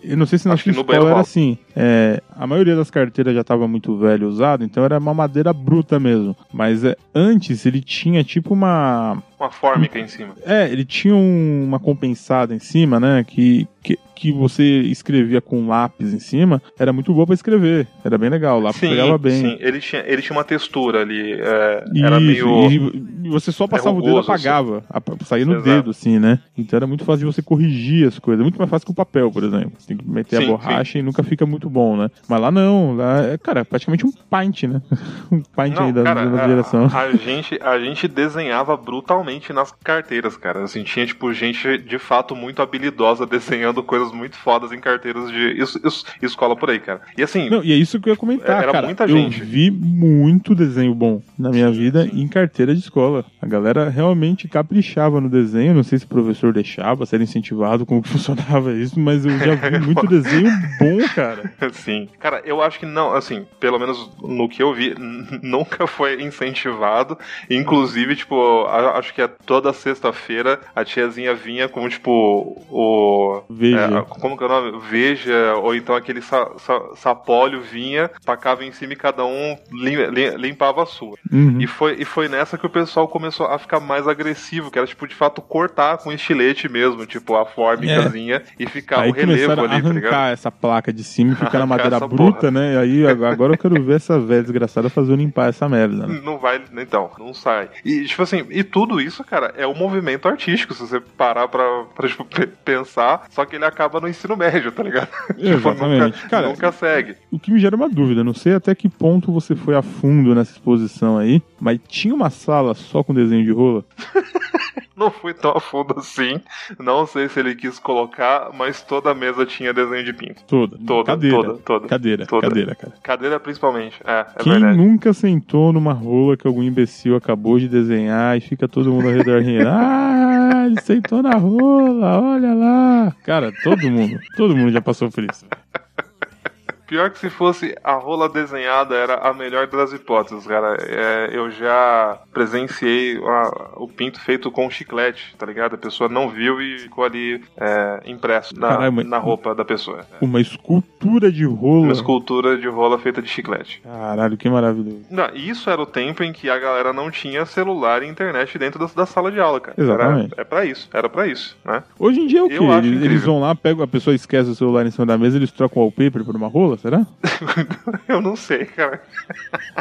Eu não sei se na Acho escola era assim. É, a maioria das carteiras já estava muito velha usada, então era uma madeira bruta mesmo. Mas é, antes ele tinha tipo uma uma fórmica em cima. É, ele tinha um- uma compensada em cima, né? Que, que, que você escrevia com lápis em cima. Era muito boa pra escrever. Era bem legal. O lápis pegava bem. sim. Ele tinha, ele tinha uma textura ali. é, Isso, era meio. e, você só passava o dedo e rugoso, apagava. apa- Saía no Exato. dedo, assim, né? Então era muito fácil de você corrigir as coisas. Muito mais fácil que o papel, por exemplo. Você tem que meter Sim, a borracha e nunca fica muito bom, né? Mas lá não. Lá é, cara, praticamente um paint, né? um paint aí da, cara, da a- geração. A, gente, a gente desenhava brutalmente nas carteiras, cara. Assim, tinha, tipo, gente de fato muito habilidosa desenhando coisas muito fodas em carteiras de es- escola por aí, cara. E assim, Não, e é isso que eu ia comentar, Era cara. muita eu gente. vi muito desenho bom na minha vida em carteira de escola. A galera realmente caprichava no desenho. Não sei se o professor deixava, se era incentivado, como que funcionava isso, mas eu já vi muito desenho bom, cara. Sim. Cara, eu acho que não, assim, pelo menos no que eu vi, nunca foi incentivado. Inclusive, tipo, acho que é toda sexta-feira a tiazinha vinha com, tipo, o. Veja. é, como que é o nome? Veja, ou então aquele sa, sa- sapólio vinha, tacava em cima e cada um lim- lim- limpava a sua. Uhum. E foi, e foi nessa que o pessoal começou a ficar mais agressivo, que era, tipo, de fato, cortar com estilete mesmo, tipo, a fórmicazinha e ficar Aí o relevo ali, tá ligado? arrancar essa placa de cima e ficar na madeira bruta, porra. né? E aí agora eu quero ver essa velha desgraçada fazer limpar essa merda, né? Não vai, então, não sai. E, tipo assim, e tudo isso, cara, é um movimento artístico, se você parar pra, pra tipo, pe- pensar, só que ele acaba no ensino médio, tá ligado? Exatamente. Tipo, nunca, Cara, nunca segue. O que me gera uma dúvida, não sei até que ponto você foi a fundo nessa exposição aí, mas tinha uma sala só com desenho de rola? Não fui tão a fundo assim, não sei se ele quis colocar, mas toda a mesa tinha desenho de pinto. Toda. Toda, cadeira. toda, toda. Cadeira, Toda. cadeira, cara. Cadeira principalmente, é, é Quem verdade. nunca sentou numa rola que algum imbecil acabou de desenhar e fica todo mundo ao redor rindo? Ah, ele sentou na rola, olha lá. Cara, todo mundo, todo mundo já passou por isso. Pior que se fosse a rola desenhada era a melhor das hipóteses, cara. É, eu já presenciei a- o pinto feito com chiclete, tá ligado? A pessoa não viu e ficou ali é, impresso na, Caramba. na roupa da pessoa. Uma escultura de rola. Uma escultura de rola feita de chiclete. Caralho, que maravilhoso. Não, isso era o tempo em que a galera não tinha celular e internet dentro da, da sala de aula, cara. Exatamente. Era, é pra isso, era pra isso, né? Hoje em dia é o? Eu acho Eles, eles vão lá, pegam, a pessoa esquece o celular em cima da mesa, eles trocam o wallpaper por uma rola, será? eu não sei, cara.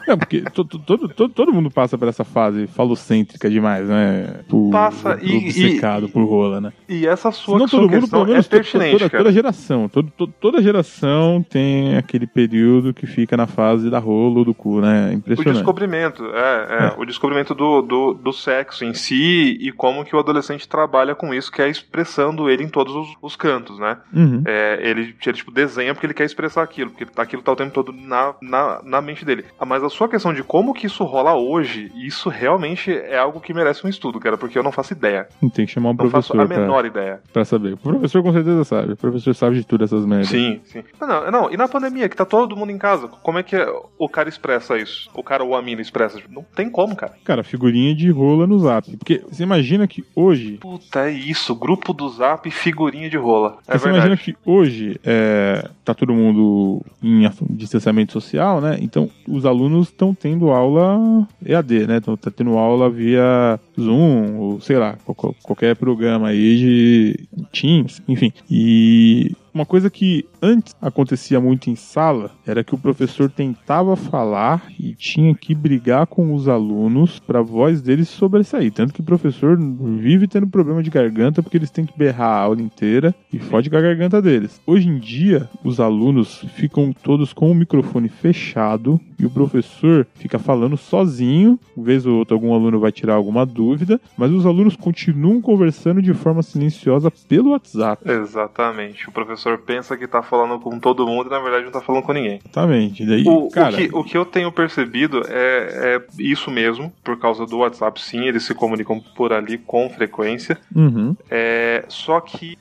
Não, porque to- to- todo, todo, todo mundo passa por essa fase falocêntrica demais, né? Por, Passa por e- obcecado por rola, né? E essa sua, sua todo mundo, questão pelo menos, é pertinente, toda, toda geração, todo, to- toda geração tem aquele período que fica na fase da rola ou do cu, né? O Impressionante. descobrimento, é, é, É. o descobrimento do, do, do sexo em si e como que o adolescente trabalha com isso, que é expressando ele em todos os, os cantos, né? Uhum. É, ele, ele, tipo, desenha porque ele quer expressar aquilo, porque aquilo tá o tempo todo na, na, na mente dele. Ah, Mas a sua questão de como que isso rola hoje, isso realmente é algo que merece um estudo, cara, porque eu não faço ideia. Tem que chamar um Não faço professor a pra, menor ideia. pra saber. O professor com certeza sabe. O professor sabe de tudo essas merdas. Sim, sim. Não, não, não, e na pandemia, que tá todo mundo em casa, como é que o cara expressa isso? O cara ou a mina expressa? Não tem como, cara. Cara, figurinha de rola no zap. Porque você imagina que hoje Puta, é isso. Grupo do Zap, figurinha de rola. É Você imagina verdade. que hoje é, tá todo mundo em distanciamento social, né? Então os alunos estão tendo aula EAD, né? Estão tá tendo aula via Zoom, ou sei lá, qual- qualquer programa aí de Teams, enfim. E uma coisa que antes acontecia muito em sala era que o professor tentava falar e tinha que brigar com os alunos para a voz deles sobressair. Tanto que o professor vive tendo problema de garganta porque eles têm que berrar a aula inteira e fode com a garganta deles. Hoje em dia, os alunos ficam todos com o microfone fechado e o professor fica falando sozinho. Vez ou outra, algum aluno vai tirar alguma dúvida, mas os alunos continuam conversando de forma silenciosa pelo WhatsApp. Exatamente. O professor pensa que tá falando com todo mundo e na verdade não tá falando com ninguém. Exatamente. Daí, O, o cara, que, o que eu tenho percebido é, é isso mesmo, por causa do WhatsApp, sim, eles se comunicam por ali com frequência. uhum, É, só que,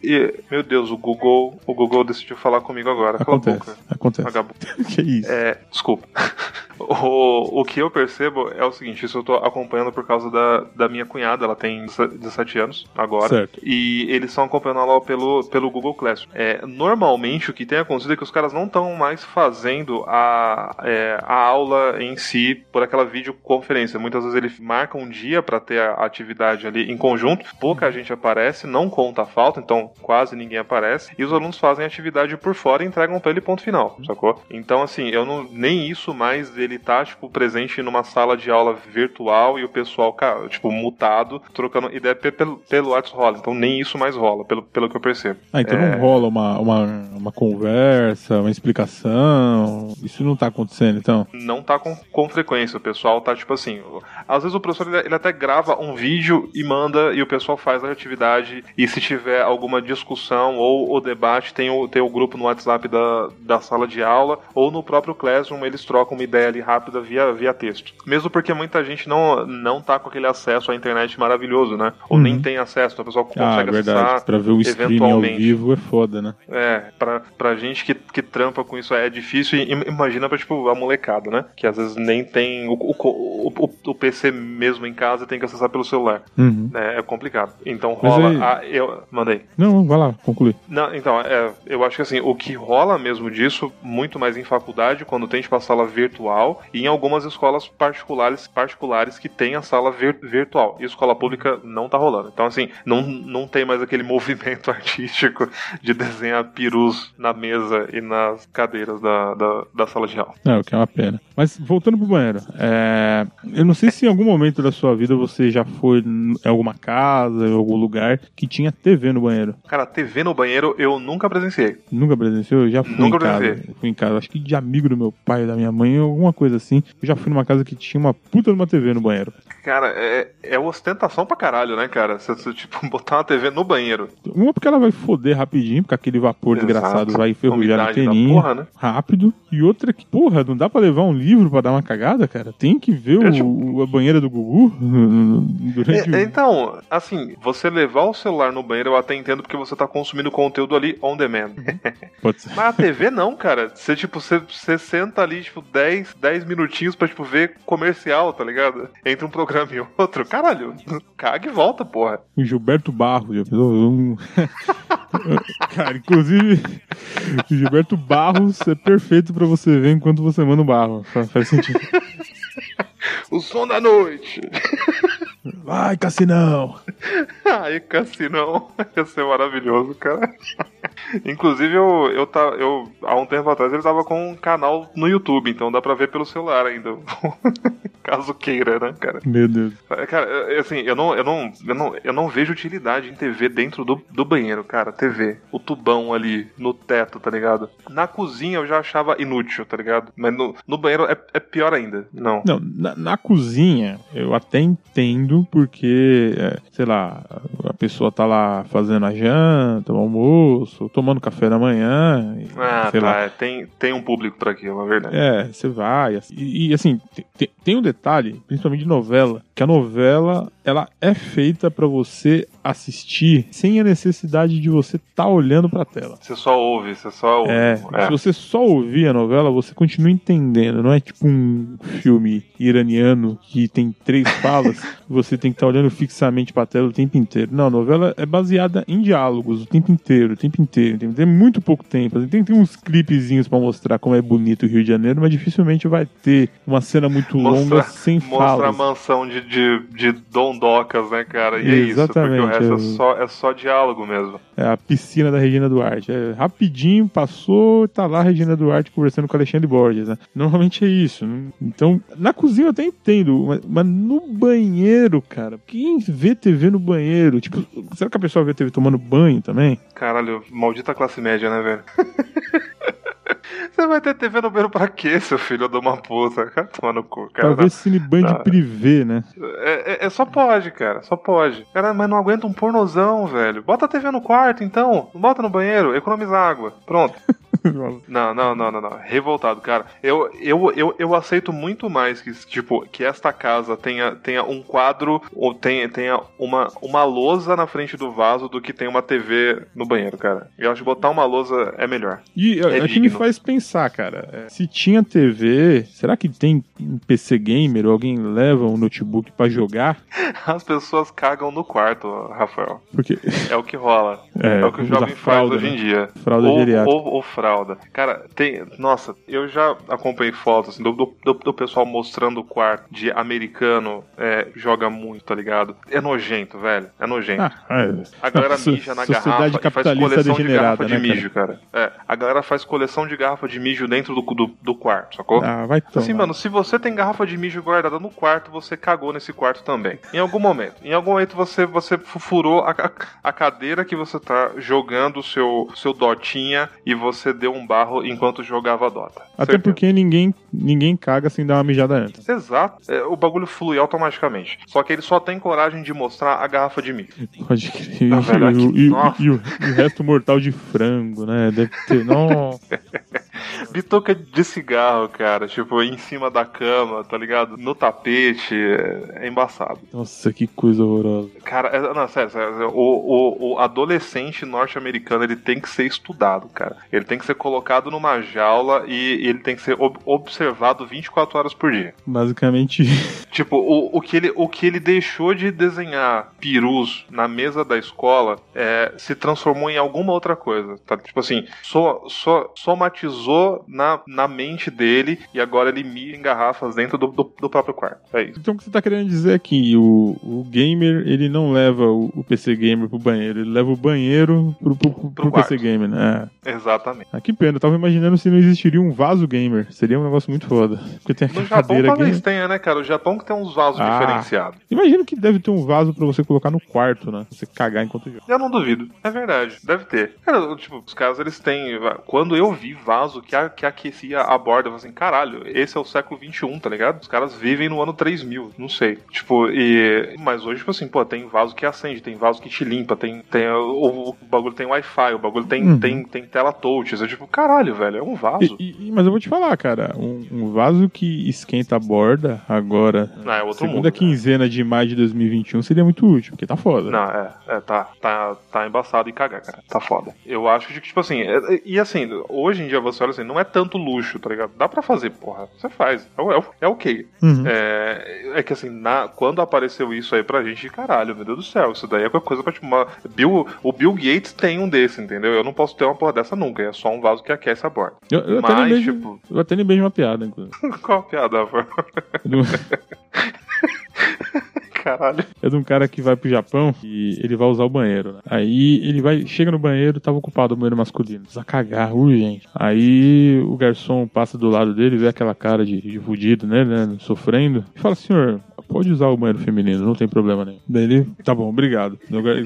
meu Deus, o Google, o Google decidiu falar comigo agora. Cala a acontece. boca. Acontece. Vagabundo. que isso? É, desculpa. o, o que eu percebo é o seguinte: isso eu tô acompanhando por causa da, da minha cunhada, ela tem 17 anos agora. Certo. E eles estão acompanhando ela pelo, pelo Google Classroom. É, normalmente o que tem acontecido é que os caras não estão mais fazendo a, é, a aula em si por aquela videoconferência. Muitas vezes ele marca um dia para ter a atividade ali em conjunto, pouca gente aparece, não conta a falta, então quase ninguém aparece, e os alunos fazem a atividade por fora e entregam pra ele ponto final, sacou? Então, assim, eu não. Nem isso mais dele tá, tipo, presente numa sala de aula virtual e o pessoal, tipo, mutado, trocando ideia pelo, pelo WhatsApp rola. Então nem isso mais rola, pelo, pelo que eu percebo. Ah, então é... não rola uma, uma, uma conversa, uma explicação. Isso não tá acontecendo, então? Não tá com, com frequência. O pessoal tá, tipo assim. Às vezes o professor ele, ele até grava um vídeo e manda e o pessoal faz a atividade. E se tiver alguma discussão ou o debate, tem o, tem o grupo no WhatsApp da, da sala de aula ou no próprio Classroom eles trocam uma ideia ali rápida via, via texto. Mesmo porque muita gente não, não tá com aquele acesso à internet maravilhoso, né? Ou uhum. nem tem acesso, então a pessoa ah, consegue ah, verdade. acessar. Pra ver o streaming ao vivo é foda, né? É, pra, pra gente que, que trampa com isso é difícil. E imagina pra, tipo, a molecada, né? Que às vezes nem tem o, o, o, o PC mesmo em casa tem que acessar pelo celular. Uhum. É, é, complicado. Então rola. Aí... A, eu, mandei. Não, vai lá, conclui. Não, então, é, eu acho que assim, o que rola mesmo disso, muito mais em faculdade, quando tem tipo a sala virtual, e em algumas escolas particulares, particulares que tem a sala vir, virtual. E escola pública não tá rolando. Então, assim, não, não tem mais aquele movimento artístico de desenhar perus na mesa e nas cadeiras da, da, da sala de aula. É, o que é uma pena. Mas voltando pro banheiro, é... eu não sei se em algum momento da sua vida você já foi em alguma casa, em algum lugar que tinha TV no banheiro. Cara, TV no banheiro eu nunca presenciei. Nunca presenciou? Eu já fui nunca em casa. Presenciei. Fui em casa, acho que de amigo do meu pai, da minha mãe, alguma coisa assim. Eu já fui numa casa que tinha uma puta de uma TV no banheiro. Cara, é, é ostentação pra caralho, né, cara? Você, você, tipo, botar uma TV no banheiro. Uma porque ela vai foder rapidinho, porque aquele vapor Exato. desgraçado vai enferrujar no peninho. Porra, né? Rápido. E outra que, porra, não dá pra levar um livro pra dar uma cagada, cara? Tem que ver é, o, tipo... a banheira do Gugu durante é, Então, assim, você levar o celular no banheiro eu até entendo porque você tá consumindo conteúdo ali on demand. Pode ser. Mas a TV não, cara. Você, tipo, você, você senta ali, tipo, 10, 10 minutinhos pra, tipo, ver comercial, tá ligado? Entre um programa e outro. Caralho, caga e volta, porra. O Gilberto Barros, já pensou? Cara, inclusive, o Gilberto Barros é perfeito pra você ver enquanto você manda o barro. Faz sentido. o som da noite. Vai, Cassinão! Ai, Cassinão. Ia ser maravilhoso, cara. Inclusive, eu, eu, tá, eu, há um tempo atrás, ele tava com um canal no YouTube, então dá pra ver pelo celular ainda. Caso queira, né, cara? Meu Deus. Cara, assim, eu não, eu não, eu não, eu não vejo utilidade em TV dentro do, do banheiro, cara. TV. O tubão ali no teto, tá ligado? Na cozinha eu já achava inútil, tá ligado? Mas no, no banheiro é, é pior ainda. Não. Não, na, na cozinha eu até entendo porque, é, sei lá, a pessoa tá lá fazendo a janta, o almoço, tomando café da manhã. Ah, tá. Lá. Tem, tem um público para aquilo, na verdade. É, você vai. E, e assim, tem, tem um detalhe, principalmente de novela, que a novela ela é feita para você assistir sem a necessidade de você estar tá olhando para a tela. Você só ouve, você só ouve. É, é, se você só ouvir a novela, você continua entendendo. Não é tipo um filme iraniano que tem três falas, você tem que estar tá olhando fixamente para a tela o tempo inteiro. Não, a novela é baseada em diálogos o tempo inteiro, o tempo inteiro. Tem, tem muito pouco tempo. Tem, tem uns clipezinhos para mostrar como é bonito o Rio de Janeiro, mas dificilmente vai ter uma cena muito mostra, longa sem mostra falas. Mostra a mansão de, de, de dondocas, né, cara? E é isso, porque o resto é só, é só diálogo mesmo. É a piscina da Regina Duarte. É, rapidinho passou, tá lá a Regina Duarte conversando com o Alexandre Borges, né? Normalmente é isso. Então, na cozinha eu até entendo, mas, mas no banheiro, cara, quem vê TV no banheiro? Tipo, será que a pessoa vê TV tomando banho também? Caralho, maldita classe média, né, velho? Você vai ter TV no banheiro pra quê, seu filho de uma puta? Cara, toma no cu, cara. Talvez cineband tá. privê, né? É, é, é, só pode, cara. Só pode. Cara, mas não aguenta um pornozão, velho. Bota a TV no quarto, então. Não bota no banheiro. Economiza água. Pronto. Não, não, não, não, não. Revoltado, cara. Eu, eu, eu, eu aceito muito mais que, tipo, que esta casa tenha, tenha um quadro ou tenha, tenha uma, uma lousa na frente do vaso do que tem uma TV no banheiro, cara. Eu acho que botar uma lousa é melhor. E É é, que me faz pensar, cara. é, Se tinha TV, será que tem um PC gamer ou alguém leva um notebook pra jogar? As pessoas cagam no quarto, Rafael. Porque É o que rola. É, É, o que o jovem fralda, faz hoje né? em dia. Fralda ou, ou, ou fralda. Cara, tem. Nossa, eu já acompanhei fotos assim, do, do, do- pessoal mostrando o quarto de americano é, joga muito, tá ligado? É nojento, velho. É nojento. ah, é. A galera So- mija na garrafa e faz coleção de garrafa de né, cara? mijo, cara. É, a galera faz coleção de garrafa de mijo dentro do, do, do quarto, sacou? Ah, vai tomar. Assim, mano, se você tem garrafa de mijo guardada no quarto, você cagou nesse quarto também. Em algum momento. Em algum momento você, você fu- furou a, a- a cadeira que você tá jogando o seu, seu Dotinha e você deu um barro enquanto jogava Dota. Até Certeza. porque ninguém, ninguém caga sem dar uma mijada antes. Exato. É, o bagulho flui automaticamente. Só que ele só tem coragem de mostrar a garrafa de mijo. Pode crer. E e, nossa. e o, resto mortal de frango, né? Deve ter. Não. Bitoca de cigarro, cara. Tipo, em cima da cama, tá ligado? No tapete. É, é embaçado. Nossa, que coisa horrorosa. Cara, é- não, sério, sério, o, o, o adolescente norte-americano ele tem que ser estudado, cara. Ele tem que ser colocado numa jaula e ele tem que ser ob- observado 24 horas por dia. Basicamente. Tipo, o, o, que ele, o que ele deixou de desenhar perus na mesa da escola é, se transformou em alguma outra coisa. Tá? Tipo assim, so, so, somatizou na, na mente dele e agora ele mira em garrafas dentro do, do, do próprio quarto. É isso. Então o que você tá querendo dizer é que o, o gamer, ele não leva o, o PC gamer pro banheiro, ele leva o banheiro pro, pro, pro- pro. PC gamer, né? Exatamente. Ah, que pena, eu tava imaginando se não existiria um vaso gamer. Seria um negócio muito foda. Porque tem No aquela Japão cadeira talvez tenha, né, cara? O Japão que tem uns vasos Ah. diferenciados. Imagino que deve ter um vaso pra você colocar no quarto, né? Você cagar enquanto joga. Eu não duvido. É verdade. Deve ter. Cara, tipo, os caras, eles têm... Quando eu vi vaso que, a- que aquecia a borda, eu falei assim, caralho, esse é o século XXI, tá ligado? Os caras vivem no ano 3000, não sei. Tipo, e... Mas hoje, tipo assim, pô, tem vaso que acende, tem vaso que te limpa, tem... tem o, o bagulho tem Wi-Fi, o bagulho tem, Uhum. tem, tem tela touch. Eu, tipo, caralho, velho, é um vaso. E- e- mas eu vou te falar, cara, um, um vaso que esquenta a borda agora, Não, é outro segunda mundo. né? quinzena de maio de 2021, seria muito útil, porque tá foda. Não, é, é, tá, tá, tá embaçado e cagar, cara. Tá foda. Eu acho que, tipo assim, é- é- e assim, hoje em dia você olha assim, não é tanto luxo, tá ligado? Dá pra fazer, porra. Você faz. É, é, é ok. Uhum. É, é que assim, na, quando apareceu isso aí pra gente, caralho, meu Deus do céu, isso daí é qualquer coisa pra tipo. Uma, Bill, o Bill Gates tem um desse, entendeu? Eu não posso ter uma porra dessa nunca. É só um vaso que aquece a borda. Eu, eu até Mas, lembrei de- tipo- eu até lembrei de uma piada, inclusive. Qual a piada? Caralho. É de um cara que vai pro Japão e ele vai usar o banheiro. né? Aí ele vai, chega no banheiro, tava ocupado o banheiro masculino. Precisa cagar, urgente. Aí o garçom passa do lado dele, vê aquela cara de, de fudido, né, né, sofrendo, e fala: Senhor, pode usar o banheiro feminino, não tem problema nenhum. Daí ele, tá bom, obrigado.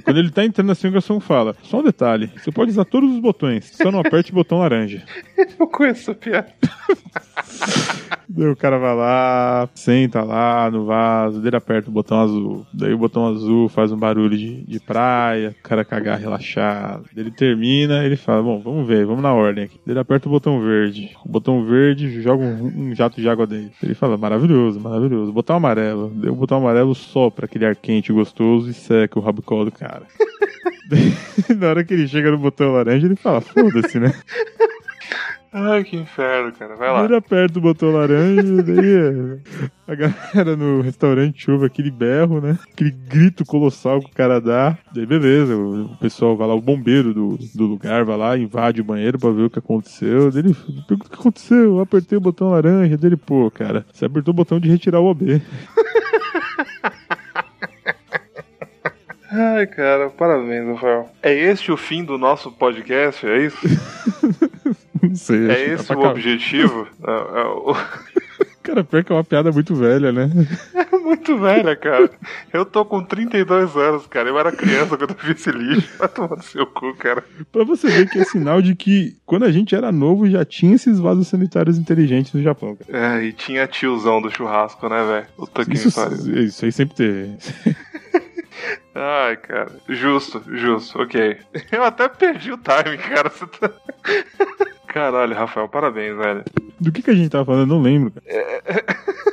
Quando ele tá entrando assim, o garçom fala: Só um detalhe, você pode usar todos os botões, só não aperte o botão laranja. Eu conheço essa piada. Daí o cara vai lá, senta lá no vaso, dele aperta o botão azul. Daí o botão azul faz um barulho de, de praia, o cara cagar relaxado. Daí Ele termina, ele fala: Bom, vamos ver, vamos na ordem aqui. Daí Ele aperta o botão verde. O botão verde joga um, um jato de água dentro. Ele fala: Maravilhoso, maravilhoso. Botão amarelo. Daí o botão amarelo sopra aquele ar quente gostoso e seca o rabicó do cara. Na hora que ele chega no botão laranja, ele fala: Foda-se, né? Ai, que inferno, cara. Vai lá. Ele aperta o botão laranja, daí é, a galera no restaurante ouve aquele berro, né? Aquele grito colossal que o cara dá. Daí beleza, o, pessoal vai lá, o bombeiro do, do lugar vai lá, invade o banheiro pra ver o que aconteceu. Daí ele pergunta o que aconteceu, eu apertei o botão laranja. Dele, pô, cara, você apertou o botão de retirar o OB. Ai, cara, parabéns, Rafael. É este o fim do nosso podcast? É isso? Não sei. É que esse pra o objetivo? É, é Cara, pior que é uma piada muito velha, né? É muito velha, cara. Eu tô com 32 anos, cara. Eu era criança quando eu vi esse lixo. Vai tomar no seu cu, cara. Pra você ver que é sinal de que quando a gente era novo já tinha esses vasos sanitários inteligentes no Japão, cara. É, e tinha tiozão do churrasco, né, velho? O tanque Isso, isso aí sempre teve. Ai, cara. Justo, justo, ok. Eu até perdi o time, cara. Você tá... Caralho, Rafael, parabéns, velho. Do que, que a gente tava falando? Eu não lembro. cara.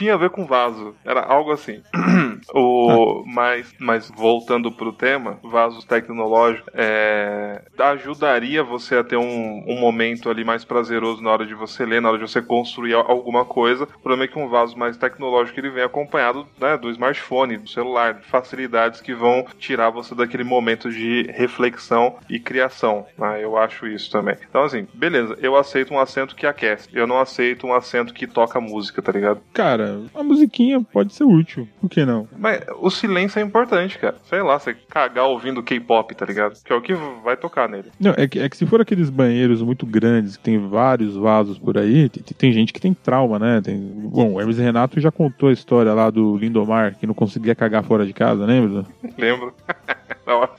Tinha a ver com vaso. Era algo assim. o, mas, mas voltando pro tema, vasos tecnológicos, é, ajudaria você a ter um, um momento ali mais prazeroso na hora de você ler, na hora de você construir al- alguma coisa. O problema é que um vaso mais tecnológico ele vem acompanhado né, do smartphone, do celular, de facilidades que vão tirar você daquele momento de reflexão e criação. né? Eu acho isso também. Então, assim, beleza, eu aceito um assento que aquece. Eu não aceito um assento que toca música, tá ligado? Cara, a musiquinha pode ser útil. Por que não? Mas o silêncio é importante, cara. Sei lá, você cagar ouvindo K-pop, tá ligado? Que é o que vai tocar nele. Não, é que, é que se for aqueles banheiros muito grandes, que tem vários vasos por aí, tem, tem gente que tem trauma, né? Tem, bom, o Hermes Renato já contou a história lá do Lindomar, que não conseguia cagar fora de casa, lembra? Lembro.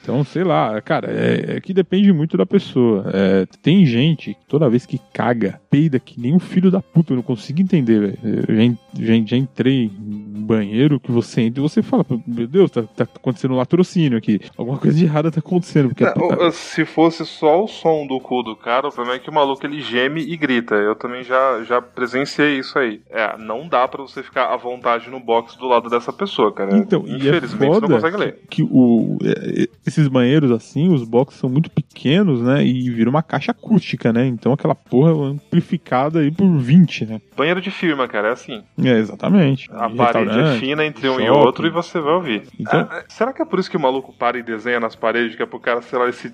Então, sei lá, cara, é, é que depende muito da pessoa. É, tem gente que toda vez que caga, peida que nem um filho da puta, eu não consigo entender, velho. Já, já, já entrei em banheiro que você entra e você fala, meu Deus, tá, tá acontecendo um latrocínio aqui. Alguma coisa de errada tá acontecendo. Porque Não, o- se fosse só o som do cu do cara, o problema é que o maluco ele geme e grita. Eu também já, já presenciei isso aí. É, não dá pra você ficar à vontade no box do lado dessa pessoa, cara. Então, e é Infelizmente você não foda consegue ler. que o, é, esses banheiros assim, os boxes são muito pequenos, né? E vira uma caixa acústica, né? Então aquela porra é amplificada aí por 20, né? Banheiro de firma, cara, é assim. É, exatamente. A De parede é fina entre um e shopping. outro e você vai ouvir. Então- Ah, será que é por isso que o maluco para e desenha nas paredes, que é pro cara, sei lá, ele se,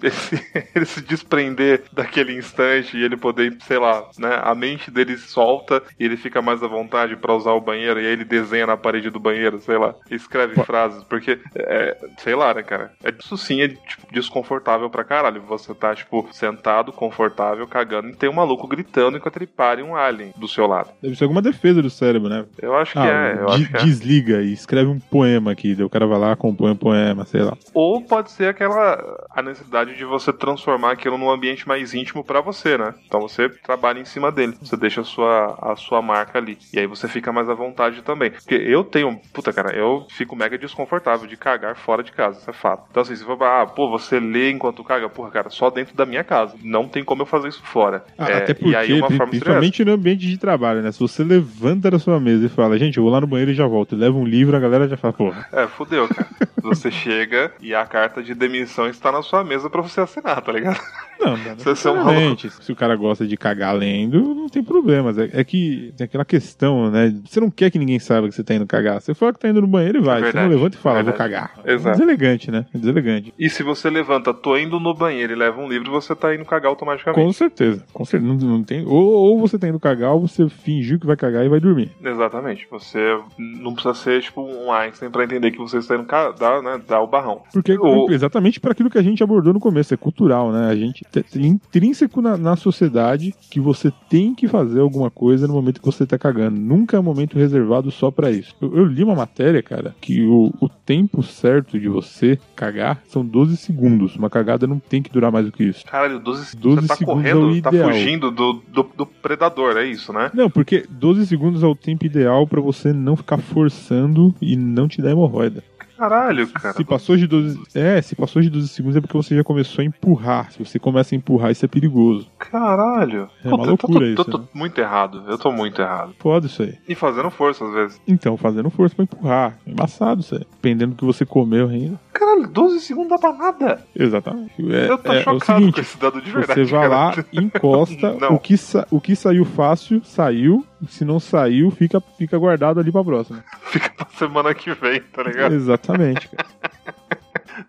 ele se- desprender daquele instante e ele poder, sei lá, né? A mente dele solta e ele fica mais à vontade pra usar o banheiro e aí ele desenha na parede do banheiro, sei lá, e escreve Pô. frases, porque, é, sei lá, né, cara? É, isso sim é tipo, desconfortável pra caralho. Você tá, tipo, sentado, confortável, cagando, e tem um maluco gritando enquanto ele pare um alien do seu lado. Deve ser alguma defesa do cérebro, né? Eu acho que Ah, é, eu de- acho que é. desliga e escreve um poema aqui. Daí o cara vai lá, compõe um poema, sei lá. Ou pode ser aquela a necessidade de você transformar aquilo num ambiente mais íntimo pra você, né? Então você trabalha em cima dele, você deixa a sua, a sua marca ali. E aí você fica mais à vontade também. Porque eu tenho, puta cara, eu fico mega desconfortável de cagar fora de casa, isso é fato. Então assim, se for, ah, pô, você lê enquanto caga, porra, cara, só dentro da minha casa. Não tem como eu fazer isso fora. Ah, É, até porque, e aí uma forma principalmente no ambiente de trabalho, né? Se você levanta da sua mesa e fala, gente, eu vou lá no banheiro e já volto, e leva um livro, a galera já fala, pô, É, fudeu, cara. Você chega e a carta de demissão está na sua mesa pra você assinar, tá ligado? Não, é necessariamente. Se o cara gosta de cagar lendo, não tem problemas. É, é que tem aquela questão, né? Você não quer que ninguém saiba que você tá indo cagar. Você fala que tá indo no banheiro e vai. É você não levanta e fala, é vou cagar. Exato. É deselegante, né? É deselegante. E se você levanta, tô indo no banheiro e leva um livro, você tá indo cagar automaticamente. Com certeza. Com certeza. Não, não tem... ou, ou você tá indo cagar, ou você fingiu que vai cagar e vai dormir. Exatamente. Você não precisa ser tipo um Einstein pra entender que você está indo ca- dar, né, dar o barrão. Porque O- exatamente para aquilo que a gente abordou no começo, é cultural, né? A gente intrínseco na, na sociedade que você tem que fazer alguma coisa no momento que você tá cagando. Nunca é um momento reservado só pra isso. Eu, eu li uma matéria, cara, que o, o tempo certo de você cagar são 12 segundos. Uma cagada não tem que durar mais do que isso. Caralho, 12, 12 você tá segundos correndo, é tá fugindo do, do, do predador, é isso, né? Não, porque 12 segundos é o tempo ideal pra você não ficar forçando e não te dar hemorroida. Caralho, cara. Se passou de 12, é, se passou de 12 segundos é porque você já começou a empurrar. Se você começa a empurrar, isso é perigoso. Caralho. É uma Puta, loucura eu tô, isso, tô, tô né? muito errado. Eu tô muito errado. Foda isso aí. E fazendo força às vezes. Então, fazendo força pra empurrar. É embaçado isso aí. Dependendo do que você comeu ainda. Caralho, 12 segundos dá pra nada. Exatamente. É, eu tô é, é o chocado com seguinte. esse dado de verdade. Você vai cara. lá, encosta, o que, o que saiu fácil, saiu. Se não saiu, fica, fica guardado ali pra próxima. Fica pra semana que vem, tá ligado? Exatamente, cara.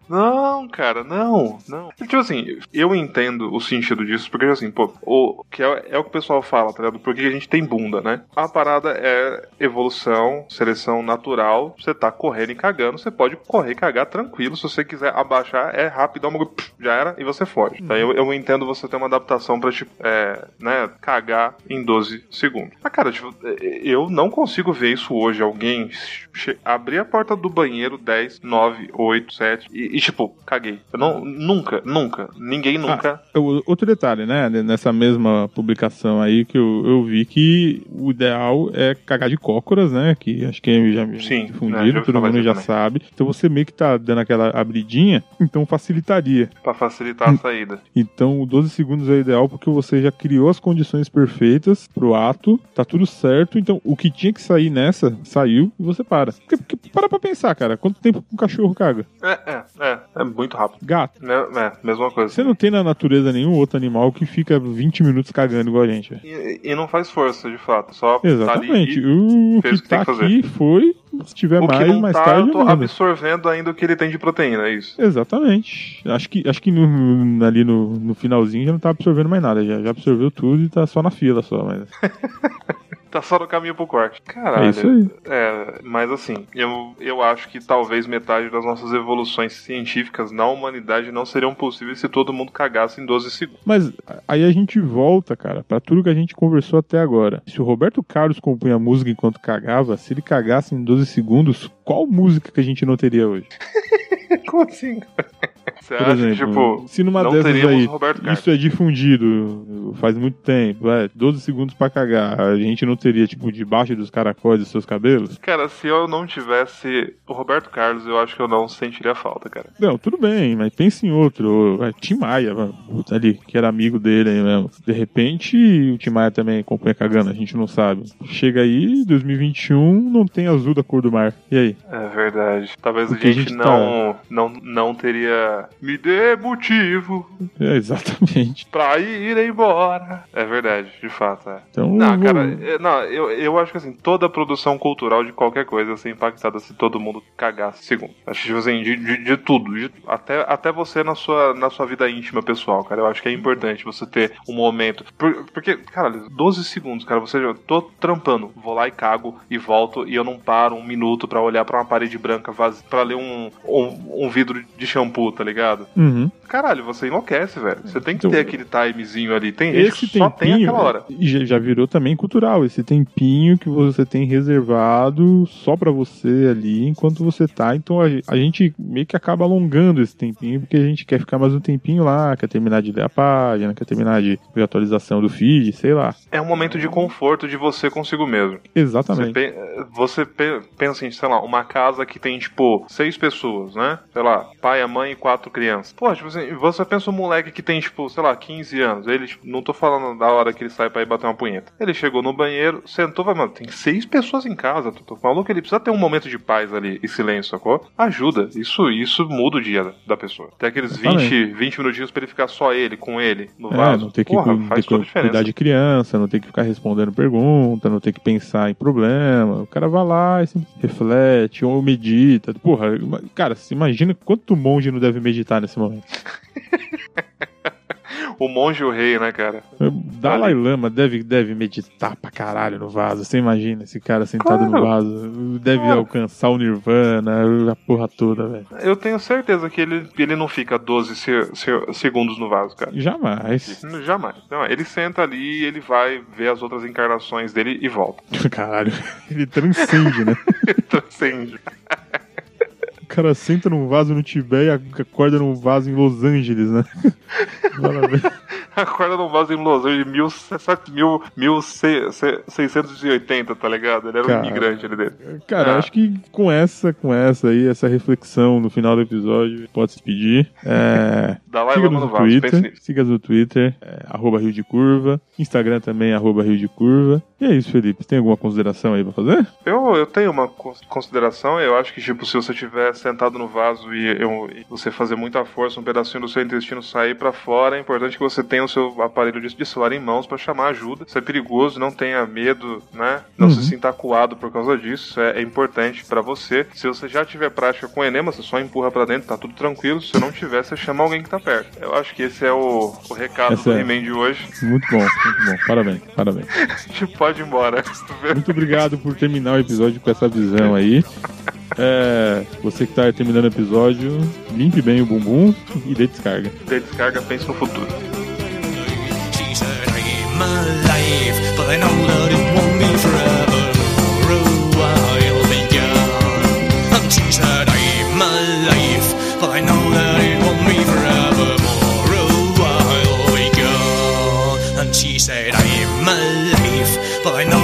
Não, cara, não, não. Tipo assim, eu entendo o sentido disso, porque assim, pô, o que é, é o que o pessoal fala, tá ligado? Por que a gente tem bunda, né? A parada é evolução, seleção natural. Você tá correndo e cagando, você pode correr e cagar tranquilo. Se você quiser abaixar, é rápido, dá uma, já era, e você foge. Então eu, eu entendo você ter uma adaptação pra, tipo, é, né, cagar em 12 segundos. Mas, cara, tipo, é, eu não consigo ver isso hoje. Alguém abrir a porta do banheiro 10, 9, 8, 7 E, e, tipo, caguei. Eu não, nunca, nunca, ninguém nunca. Ah, outro detalhe, né? Nessa mesma publicação aí que eu, eu vi que o ideal é cagar de cócoras, né? Que acho que é já Sim, difundido, né, todo mundo já também. sabe. Então você meio que tá dando aquela abridinha, então facilitaria. Pra facilitar a saída. Então, 12 segundos é ideal porque você já criou as condições perfeitas pro ato, tá tudo certo. Então, o que tinha que sair nessa, saiu e você para. Porque, porque para pra pensar, cara. Quanto tempo um cachorro caga? É, é, é. É muito rápido. Gato. É, é mesma coisa. Você não tem na natureza nenhum outro animal que fica 20 minutos cagando igual a gente. E, e não faz força, de fato. Só Exatamente. tá o que que tem tá que fazer. aqui foi. Se tiver mais, mais tá, tarde. eu tô absorvendo ainda o que ele tem de proteína, é isso. Exatamente. Acho que, acho que no- ali no, no finalzinho já não tá absorvendo mais nada. Já, já absorveu tudo e tá só na fila só. Mas Tá só no caminho pro corte. Caralho. é isso aí. É, mas assim, eu, eu acho que talvez metade das nossas evoluções científicas na humanidade não seriam possíveis se todo mundo cagasse em 12 segundos. Mas aí a gente volta, cara, pra tudo que a gente conversou até agora. Se o Roberto Carlos compunha música enquanto cagava, se ele cagasse em 12 segundos, qual música que a gente não teria hoje? Como assim? Você Por acha exemplo, que, tipo, se numa não dessas aí, isso é difundido faz muito tempo, é, 12 segundos pra cagar, a gente não teria, tipo, debaixo dos caracóis dos seus cabelos? Cara, se eu não tivesse o Roberto Carlos, eu acho que eu não sentiria falta, cara. Não, tudo bem, mas pense em outro. É, Tim Maia, mano, ali, que era amigo dele aí mesmo. De repente, o Tim Maia também acompanha cagando, a gente não sabe. Chega aí, 2021, não tem azul da cor do mar. E aí? É verdade. Talvez Porque a a gente, gente tá- não, não, não teria. Me dê motivo É, exatamente. pra ir embora. É verdade, de fato. É. Então, Não, eu cara, vou- é, não, eu, eu acho que assim, toda produção cultural de qualquer coisa ia ser impactada se todo mundo cagasse segundo. Acho que, tipo assim, de, de, de tudo. de- até, até você na sua, na sua vida íntima pessoal, cara. Eu acho que é importante você ter um momento. Por- porque, cara, 12 segundos, cara, você já. Tô trampando, vou lá e cago e volto e eu não paro um minuto pra olhar pra uma parede branca vazia, pra ler um, um, um vidro de shampoo, tá ligado? Uhum. Caralho, você enlouquece, velho. Você tem que Então, ter aquele timezinho ali. Tem Esse que só tem tempinho aquela hora. e já, já virou também cultural. Esse tempinho que você tem reservado só pra você ali enquanto você tá. Então a, a gente meio que acaba alongando esse tempinho porque a gente quer ficar mais um tempinho lá, quer terminar de ler a página, quer terminar de ver a atualização do feed, sei lá. É um momento de conforto de você consigo mesmo. Você, Exatamente. você pe- pensa em, sei lá, uma casa que tem, tipo, seis pessoas, né? Sei lá, pai, a mãe e quatro crianças. Pô, tipo assim, você pensa um moleque que tem, tipo, sei lá, 15 anos. Ele, tipo, não tô falando da hora que ele sai pra ir bater uma punheta. Ele chegou no banheiro, sentou, vai, mano, tem seis pessoas em casa. Tu tô maluco, ele precisa ter um momento de paz ali e silêncio, sacou? Ajuda. Isso, isso muda o dia da pessoa. Tem aqueles 20, 20 minutinhos pra ele ficar só ele, com ele, no É, vaso. não ter que Porra, cu- faz a que diferença. cuidar de criança, não ter que ficar respondendo pergunta, não ter que pensar em problema. O cara vai lá e sempre reflete ou medita. Porra, cara, imagina quanto monge não deve meditar nesse momento. O monge e o rei, né, cara? Dalai Lama deve, deve meditar pra caralho no vaso. Você imagina esse cara sentado no Claro. vaso. Deve Claro. alcançar o Nirvana, a porra toda, velho. Eu tenho certeza que ele, ele não fica 12 se- se- segundos no vaso, cara. Jamais. Jamais. Não, ele senta ali, ele vai ver as outras encarnações dele e volta. Caralho. Ele transcende, né? Ele transcende. O cara senta num vaso no Tibete e acorda num vaso em Los Angeles, né? Velho. Acorda num vaso de mil, sete- mil, mil se- se- 680, tá ligado? Ele era um Cara. imigrante ali dentro. Cara, Ah. acho que com essa, com essa aí, essa reflexão no final do episódio, pode se pedir. É, Dalai siga Lama no no vaso, pense Twitter, siga no Twitter, é, arroba Rio de Curva, Instagram também, arroba Rio de Curva. E é isso, Felipe. Tem alguma consideração aí pra fazer? Eu, eu tenho uma cons- consideração, eu acho que, tipo, se você estiver sentado no vaso e, eu- e você fazer muita força, um pedacinho do seu intestino sair pra fora, é importante que você tenha o seu aparelho de, celular em mãos pra chamar ajuda. Isso é perigoso, não tenha medo, né? Não Uhum. se sinta acuado por causa disso, isso é, é importante pra você. Se você já tiver prática com enema, você só empurra pra dentro, tá tudo tranquilo. Se você não tiver, você chama alguém que tá perto. Eu acho que esse é o, o recado Essa do é. He-Man de hoje. Muito bom, muito bom. Parabéns, parabéns. A gente pode ir embora. Muito obrigado por terminar o episódio com essa visão aí. É, você que tá terminando o episódio, limpe bem o bumbum e dê descarga. Dê descarga, pense no futuro. I'm alive, but I know that it won't be forever. Tomorrow I'll be gone. And she said, I'm alive, but I know that it won't be forever. Tomorrow I'll be gone. And she said, I'm alive, but I know.